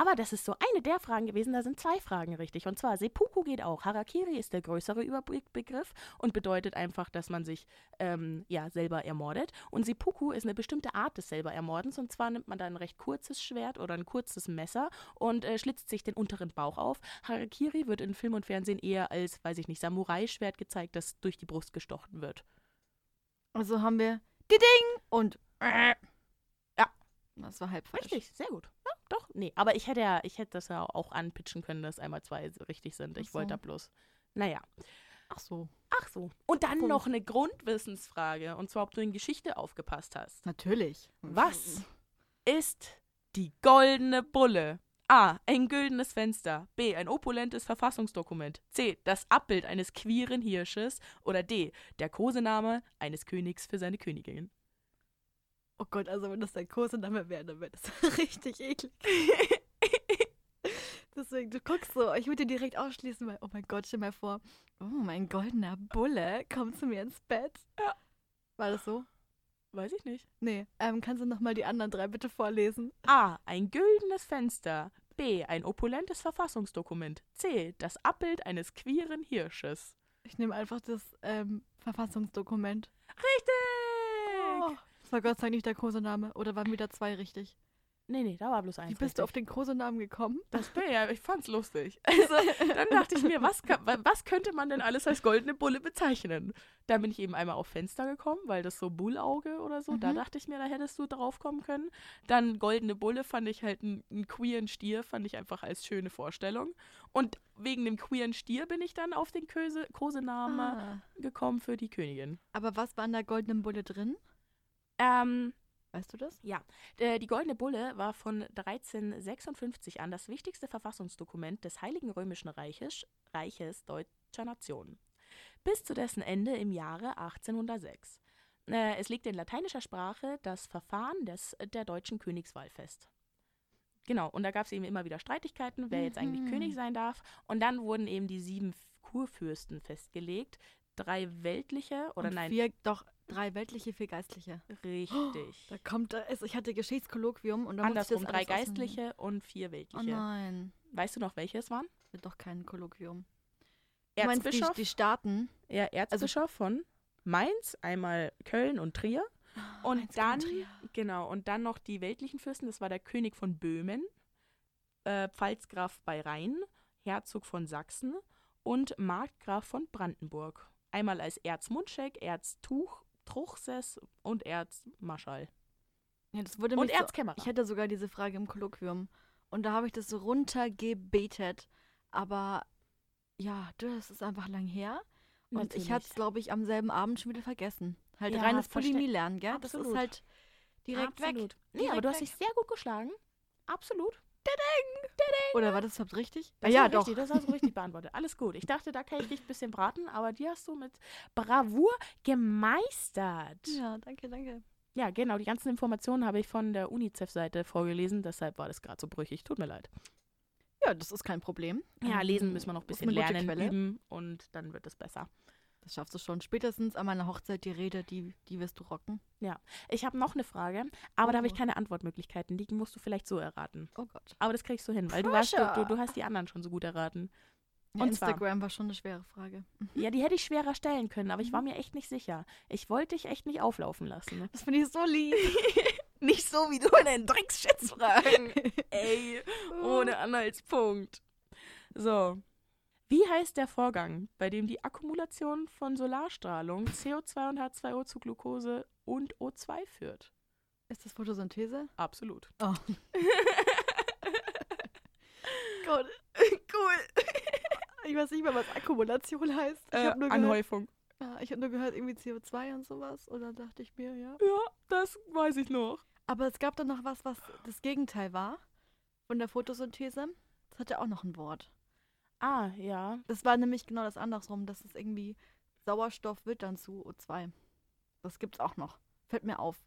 Aber das ist so eine der Fragen gewesen, da sind zwei Fragen richtig. Und zwar, Seppuku geht auch. Harakiri ist der größere Überbegriff und bedeutet einfach, dass man sich ähm, ja, selber ermordet. Und Seppuku ist eine bestimmte Art des selber Ermordens. Und zwar nimmt man da ein recht kurzes Schwert oder ein kurzes Messer und äh, schlitzt sich den unteren Bauch auf. Harakiri wird in Film und Fernsehen eher als, weiß ich nicht, Samurai-Schwert gezeigt, das durch die Brust gestochen wird. Also haben wir die Ding und äh. Ja. Das war halb falsch. Richtig, sehr gut. Ja, doch. Nee, aber ich hätte ja, ich hätte das ja auch anpitchen können, dass einmal zwei richtig sind. Ich so. wollte da bloß. Naja. Ach so. Ach so. Und dann Punkt. noch eine Grundwissensfrage, und zwar, ob du in Geschichte aufgepasst hast. Natürlich. Was ist die goldene Bulle? A. Ein güldenes Fenster. B. Ein opulentes Verfassungsdokument. C. Das Abbild eines queeren Hirsches. Oder D. Der Kosename eines Königs für seine Königin. Oh Gott, also wenn das dein Kosename wäre, dann wäre das richtig eklig. Deswegen, du guckst so, ich würde dir direkt ausschließen, weil, oh mein Gott, stell dir mal vor, oh, mein goldener Bulle kommt zu mir ins Bett. Ja. War das so? Weiß ich nicht. Nee. Ähm, kannst du nochmal die anderen drei bitte vorlesen? A. Ein güldenes Fenster. B. Ein opulentes Verfassungsdokument. C. Das Abbild eines queeren Hirsches. Ich nehme einfach das ähm, Verfassungsdokument. Richtig! Oh, das war Gott sei Dank nicht der Kosename. Oder waren wieder zwei richtig? Nee, nee, da war bloß eins. Wie bist du auf den Kosenamen gekommen? Das bin ja, ich fand's lustig. Also, dann dachte ich mir, was, ka- wa- was könnte man denn alles als goldene Bulle bezeichnen? Dann bin ich eben einmal auf Fenster gekommen, weil das so Bullauge oder so, da Mhm. dachte ich mir, da hättest du drauf kommen können. Dann goldene Bulle fand ich halt einen, einen queeren Stier, fand ich einfach als schöne Vorstellung. Und wegen dem queeren Stier bin ich dann auf den Köse, Kosenamen Ah. gekommen für die Königin. Aber was war in der goldenen Bulle drin? Ähm, Weißt du das? Äh, Die Goldene Bulle war von 1356 an das wichtigste Verfassungsdokument des Heiligen Römischen Reiches, Reiches deutscher Nation. Bis zu dessen Ende im Jahre 1806. Äh, Es legt in lateinischer Sprache das Verfahren des, der deutschen Königswahl fest. Genau, und da gab es eben immer wieder Streitigkeiten, wer jetzt eigentlich Mhm. König sein darf. Und dann wurden eben die sieben Kurfürsten festgelegt. Drei weltliche, oder Und nein, Vier, doch, drei weltliche, vier geistliche. richtig. Da kommt, da ist, ich hatte Geschichtskolloquium und da musste ich Andersrum, das drei geistliche und vier Oh weltliche. nein, Weißt du noch, welche es waren? wird doch kein Kolloquium. Du meinst die, Erzbischof, die Staaten? ja, Erzbischof von Mainz, einmal Köln und Trier. Und Mainz, dann, Trier. genau, und dann noch die weltlichen Fürsten, das war der König von Böhmen, äh, Pfalzgraf bei Rhein, Herzog von Sachsen und Markgraf von Brandenburg. Einmal als Erzmundschenk, Erztuch, Truchsess und Erzmarschall. Ja, das wurde Und mich so, Erzkämmerer. Ich hatte sogar diese Frage im Kolloquium. Und da habe ich das so runtergebetet. Aber ja, das ist einfach lang her. Und ich Natürlich. hatte es, glaube ich, am selben Abend schon wieder vergessen. Halt Ja, reines verste- Bulimie lernen, gell? Das Absolut. ist halt direkt weg. Absolut. Nee, Direkt aber du hast weg. dich sehr gut geschlagen. Absolut. Oder war das überhaupt richtig? Das ja, war doch. Richtig, das hast du richtig beantwortet. Alles gut. Ich dachte, da kann ich dich ein bisschen braten, aber die hast du mit Bravour gemeistert. Ja, danke, danke. Ja, genau. Die ganzen Informationen habe ich von der UNICEF-Seite vorgelesen, deshalb war das gerade so brüchig. Tut mir leid. Ja, das ist kein Problem. Ja, lesen müssen wir noch ein bisschen lernen, üben und dann wird es besser. Das schaffst du schon. Spätestens an meiner Hochzeit die Rede, die, die wirst du rocken. Ich habe noch eine Frage, aber da habe ich Oh. keine Antwortmöglichkeiten. Die musst du vielleicht so erraten. Oh Gott. Aber das kriegst du hin, weil du, warst, du, du, hast die anderen schon so gut erraten. Ja, Und zwar- Instagram war schon eine schwere Frage. Mhm. Ja, die hätte ich schwerer stellen können, aber ich war mir echt nicht sicher. Ich wollte dich echt nicht auflaufen lassen. ne? Das finde ich so lieb. Nicht so wie du in den Drecksschätzfragen. Ey, ohne Anhaltspunkt. So. Wie heißt der Vorgang, bei dem die Akkumulation von Solarstrahlung CO2 und H2O zu Glucose und O2 führt? Ist das Photosynthese? Absolut. Oh. Gott, cool. Ich weiß nicht mehr, was Akkumulation heißt. Ich Äh, habe nur, gehört, Anhäufung. ja, ich hab nur gehört, irgendwie CO2 und sowas. Oder dachte ich mir, ja. Ja, das weiß ich noch. Aber es gab dann noch was, was das Gegenteil war von der Photosynthese. Das hatte auch noch ein Wort. Ah, ja. Das war nämlich genau das andersrum. Das ist irgendwie Sauerstoff wird dann zu O2. Das gibt's auch noch. Fällt mir auf.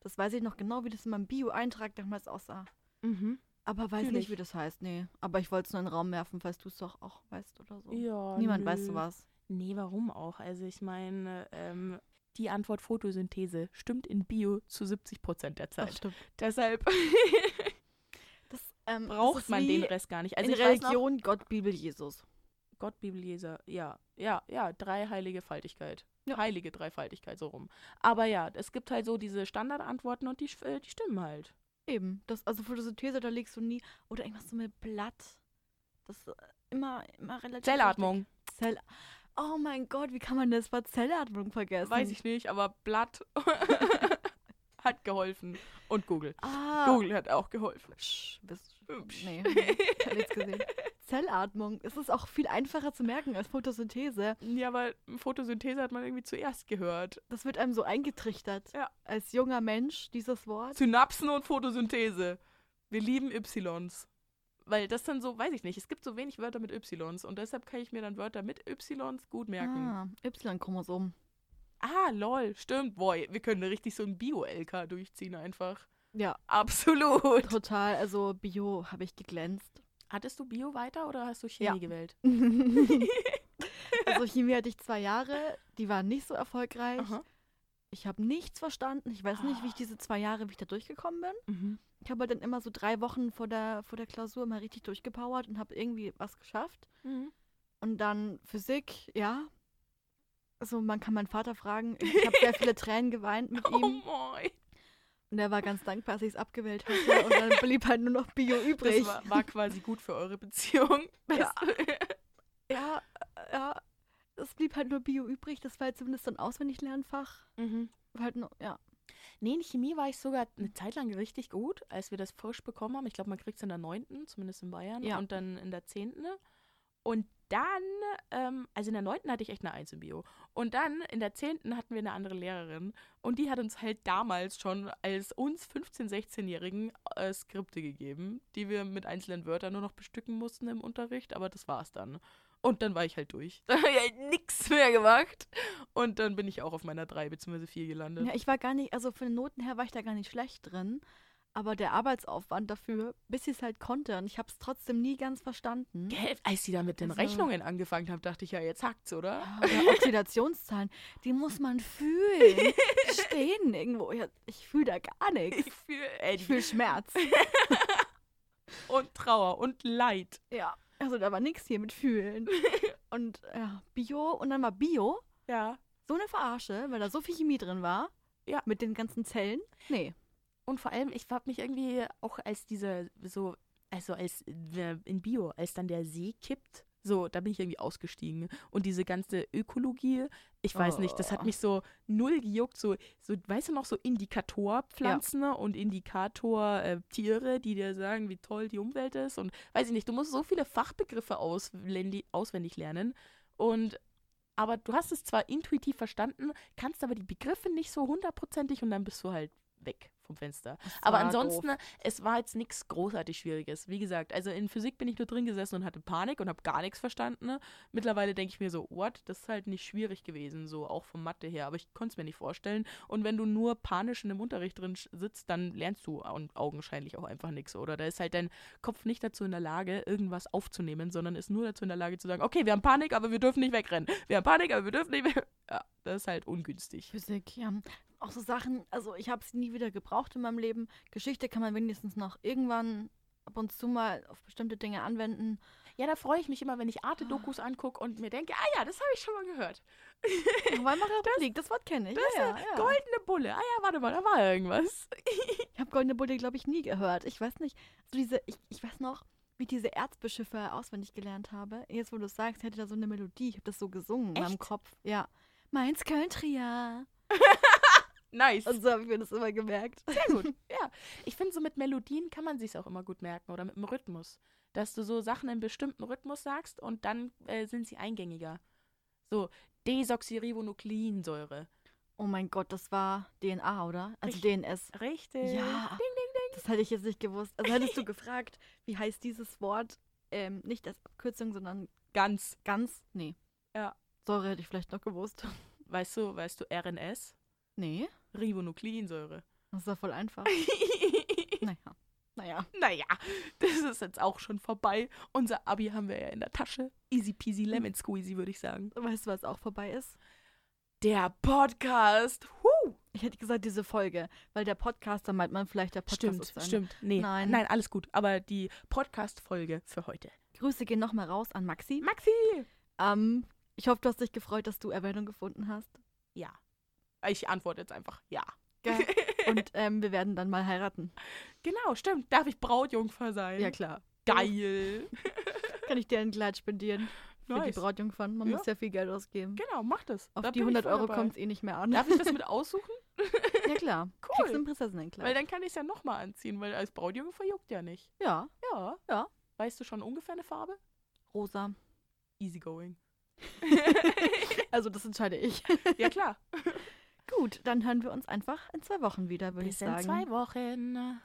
Das weiß ich noch genau, wie das in meinem Bio-Eintrag damals aussah. Mhm. Aber weiß Fühl nicht, ich. wie das heißt. Nee. Aber ich wollte es nur in den Raum werfen, falls du es doch auch weißt oder so. Ja. Niemand weiß nö. sowas. Nee, warum auch? Also ich meine, ähm, die Antwort Photosynthese stimmt in Bio zu 70 Prozent der Zeit. stimmt. Deshalb Das, ähm, braucht man den Rest gar nicht. Also in weiß noch, Religion Gott, Bibel, Jesus. Gott, Bibel, Jeser, ja, ja, ja, drei heilige Faltigkeit. Ja. Heilige Dreifaltigkeit, so rum. Aber ja, es gibt halt so diese Standardantworten und die, äh, die stimmen halt. Eben. Das, also Photosynthese, da legst du nie. Oder irgendwas so mit Blatt. Das ist immer, immer relativ. Zellatmung. Zell. Oh mein Gott, wie kann man das bei Zellatmung vergessen? weiß ich nicht, aber Blatt hat geholfen. Und Google. Ah. Google hat auch geholfen. Psch, bist, Psch. nee, hab nichts gesehen. Zellatmung. Es ist auch viel einfacher zu merken als Photosynthese. Ja, weil Photosynthese hat man irgendwie zuerst gehört. Das wird einem so eingetrichtert. Ja. Als junger Mensch, dieses Wort. Synapsen und Photosynthese. Wir lieben Ys. Weil das dann so, weiß ich nicht, es gibt so wenig Wörter mit Ys und deshalb kann ich mir dann Wörter mit Ys gut merken. Ah, Y-Chromosom. Ah, lol, stimmt. Boah, wir können richtig so ein Bio-LK durchziehen einfach. Ja, Absolut. total. Also Bio habe ich geglänzt. Hattest du Bio weiter oder hast du Chemie Ja. gewählt? also Chemie hatte ich zwei Jahre, die waren nicht so erfolgreich. Aha. Ich habe nichts verstanden. Ich weiß nicht, wie ich diese zwei Jahre, wie ich da durchgekommen bin. Mhm. Ich habe halt dann immer so drei Wochen vor der, vor der Klausur mal richtig durchgepowert und habe irgendwie was geschafft. Mhm. Und dann Physik, ja. Also man kann meinen Vater fragen. Ich habe sehr viele Tränen geweint mit Oh ihm. Und er war ganz dankbar, dass ich es abgewählt hatte. Und dann blieb halt nur noch Bio übrig. Das war, war quasi gut für eure Beziehung. Ja. Ja, ja. Es blieb halt nur Bio übrig. Das war halt zumindest so ein Auswendiglernfach. mhm. Halt nur, ja. Nee, in Chemie war ich sogar eine Zeit lang richtig gut, als wir das frisch bekommen haben. Ich glaube, man kriegt es in der 9., zumindest in Bayern, Ja. und dann in der 10. Und dann, ähm, also in der 9. hatte ich echt eine 1 in Bio. Und dann in der 10. hatten wir eine andere Lehrerin. Und die hat uns halt damals schon als uns 15-, 16-Jährigen äh, Skripte gegeben, die wir mit einzelnen Wörtern nur noch bestücken mussten im Unterricht. Aber das war's dann. Und dann war ich halt durch. Da habe ich halt nichts mehr gemacht. Und dann bin ich auch auf meiner 3 bzw. 4 gelandet. Ja, ich war gar nicht, also von den Noten her war ich da gar nicht schlecht drin. Aber der Arbeitsaufwand dafür, bis ich es halt konnte. Und ich habe es trotzdem nie ganz verstanden. Gell, als sie da mit den Also- Rechnungen angefangen haben, dachte ich ja, jetzt hackt's, oder? Ja, Oder Oxidationszahlen, die muss man fühlen. Die stehen irgendwo. Ja, ich fühle da gar nichts. Ich fühle Ich fühle Schmerz. und Trauer und Leid. Ja, also da war nichts hier mit fühlen. Und ja, Bio und dann war Bio Ja. so eine Verarsche, weil da so viel Chemie drin war. Ja. Mit den ganzen Zellen. Nee. Und vor allem, ich habe mich irgendwie auch als dieser, so, also als äh, in Bio, als dann der See kippt, so, da bin ich irgendwie ausgestiegen. Und diese ganze Ökologie, ich weiß nicht, das hat Oh. mich so null gejuckt. So, so weißt du noch, so Indikatorpflanzen und Indikator-Tiere, die dir sagen, wie toll die Umwelt ist. Und weiß ich nicht, du musst so viele Fachbegriffe auswendig, auswendig lernen. Und aber du hast es zwar intuitiv verstanden, kannst aber die Begriffe nicht so hundertprozentig und dann bist du halt weg vom Fenster. Aber ansonsten, doof. es war jetzt nichts großartig Schwieriges. Wie gesagt, also in Physik bin ich nur drin gesessen und hatte Panik und habe gar nichts verstanden. Mittlerweile denke ich mir so, what? Das ist halt nicht schwierig gewesen, so auch vom Mathe her. Aber ich konnte es mir nicht vorstellen. Und wenn du nur panisch in einem Unterricht drin sitzt, dann lernst du au augenscheinlich auch einfach nichts. Oder da ist halt dein Kopf nicht dazu in der Lage, irgendwas aufzunehmen, sondern ist nur dazu in der Lage zu sagen, okay, wir haben Panik, aber wir dürfen nicht wegrennen. Wir haben Panik, aber wir dürfen nicht weg. Ja, das ist halt ungünstig. Physik, ja. Auch so Sachen, also ich habe sie nie wieder gebraucht in meinem Leben. Geschichte kann man wenigstens noch irgendwann ab und zu mal auf bestimmte Dinge anwenden. Ja, da freue ich mich immer, wenn ich Arte-Dokus angucke und mir denke, ah ja, das habe ich schon mal gehört. Weimarer Republik, das Wort kenne ich. Das ja, ja, ja. Goldene Bulle. Ah ja, warte mal, da war irgendwas. Ich habe Goldene Bulle, glaube ich, nie gehört. Ich weiß nicht. So diese, ich, ich weiß noch, wie ich diese Erzbischöfe auswendig gelernt habe. Jetzt, wo du es sagst, hätte da so eine Melodie. Ich habe das so gesungen in meinem Echt? Kopf. Ja. Mainz Country, ja. Nice. Und so habe ich mir das immer gemerkt. Sehr gut. Ja. Ich finde, so mit Melodien kann man sich auch immer gut merken oder mit dem Rhythmus. Dass du so Sachen in bestimmten Rhythmus sagst und dann äh, sind sie eingängiger. So, Desoxyribonukleinsäure. Oh mein Gott, das war DNA, oder? Also Richtig. DNS. Richtig. Ja. Ding, ding, ding. Das hätte ich jetzt nicht gewusst. Also hättest du gefragt, wie heißt dieses Wort? Ähm, nicht als Abkürzung, sondern Ganz. ganz? Nee. Ja. Säure hätte ich vielleicht noch gewusst. Weißt du, weißt du, RNS? Nee. Ribonukleinsäure. Das ist ja voll einfach. naja. Naja. naja, das ist jetzt auch schon vorbei. Unser Abi haben wir ja in der Tasche. Easy peasy lemon squeezy, würde ich sagen. Weißt du, was auch vorbei ist? Der Podcast. Huh. Ich hätte gesagt, diese Folge, weil der Podcast, da meint man vielleicht der Podcast Stimmt, Ende. stimmt. Nee, Nein. nein, alles gut. Aber die Podcast-Folge für heute. Grüße gehen nochmal raus an Maxi. Maxi! Ähm, ich hoffe, du hast dich gefreut, dass du Erwähnung gefunden hast. Ja. Ich antworte jetzt einfach ja. Gell? Und ähm, wir werden dann mal heiraten. Genau, stimmt. Darf ich Brautjungfer sein? Ja, klar. Geil. Kann ich dir ein Kleid spendieren für Nice. die Brautjungfern? Man Ja. muss ja viel Geld ausgeben. Genau, mach das. Auf Da die bin ich 100 voll Euro kommt es eh nicht mehr an. Darf ich das mit aussuchen? Ja, klar. Cool. Kriegst du ein Prinzessinnenkleid. Weil dann kann ich es ja nochmal anziehen, weil als Brautjungfer juckt ja nicht. ja, Ja. Ja. Weißt du schon ungefähr eine Farbe? rosa. Easygoing. Also, das entscheide ich. Ja, klar. Gut, dann hören wir uns einfach in zwei Wochen wieder, würde ich Bis in sagen. zwei Wochen.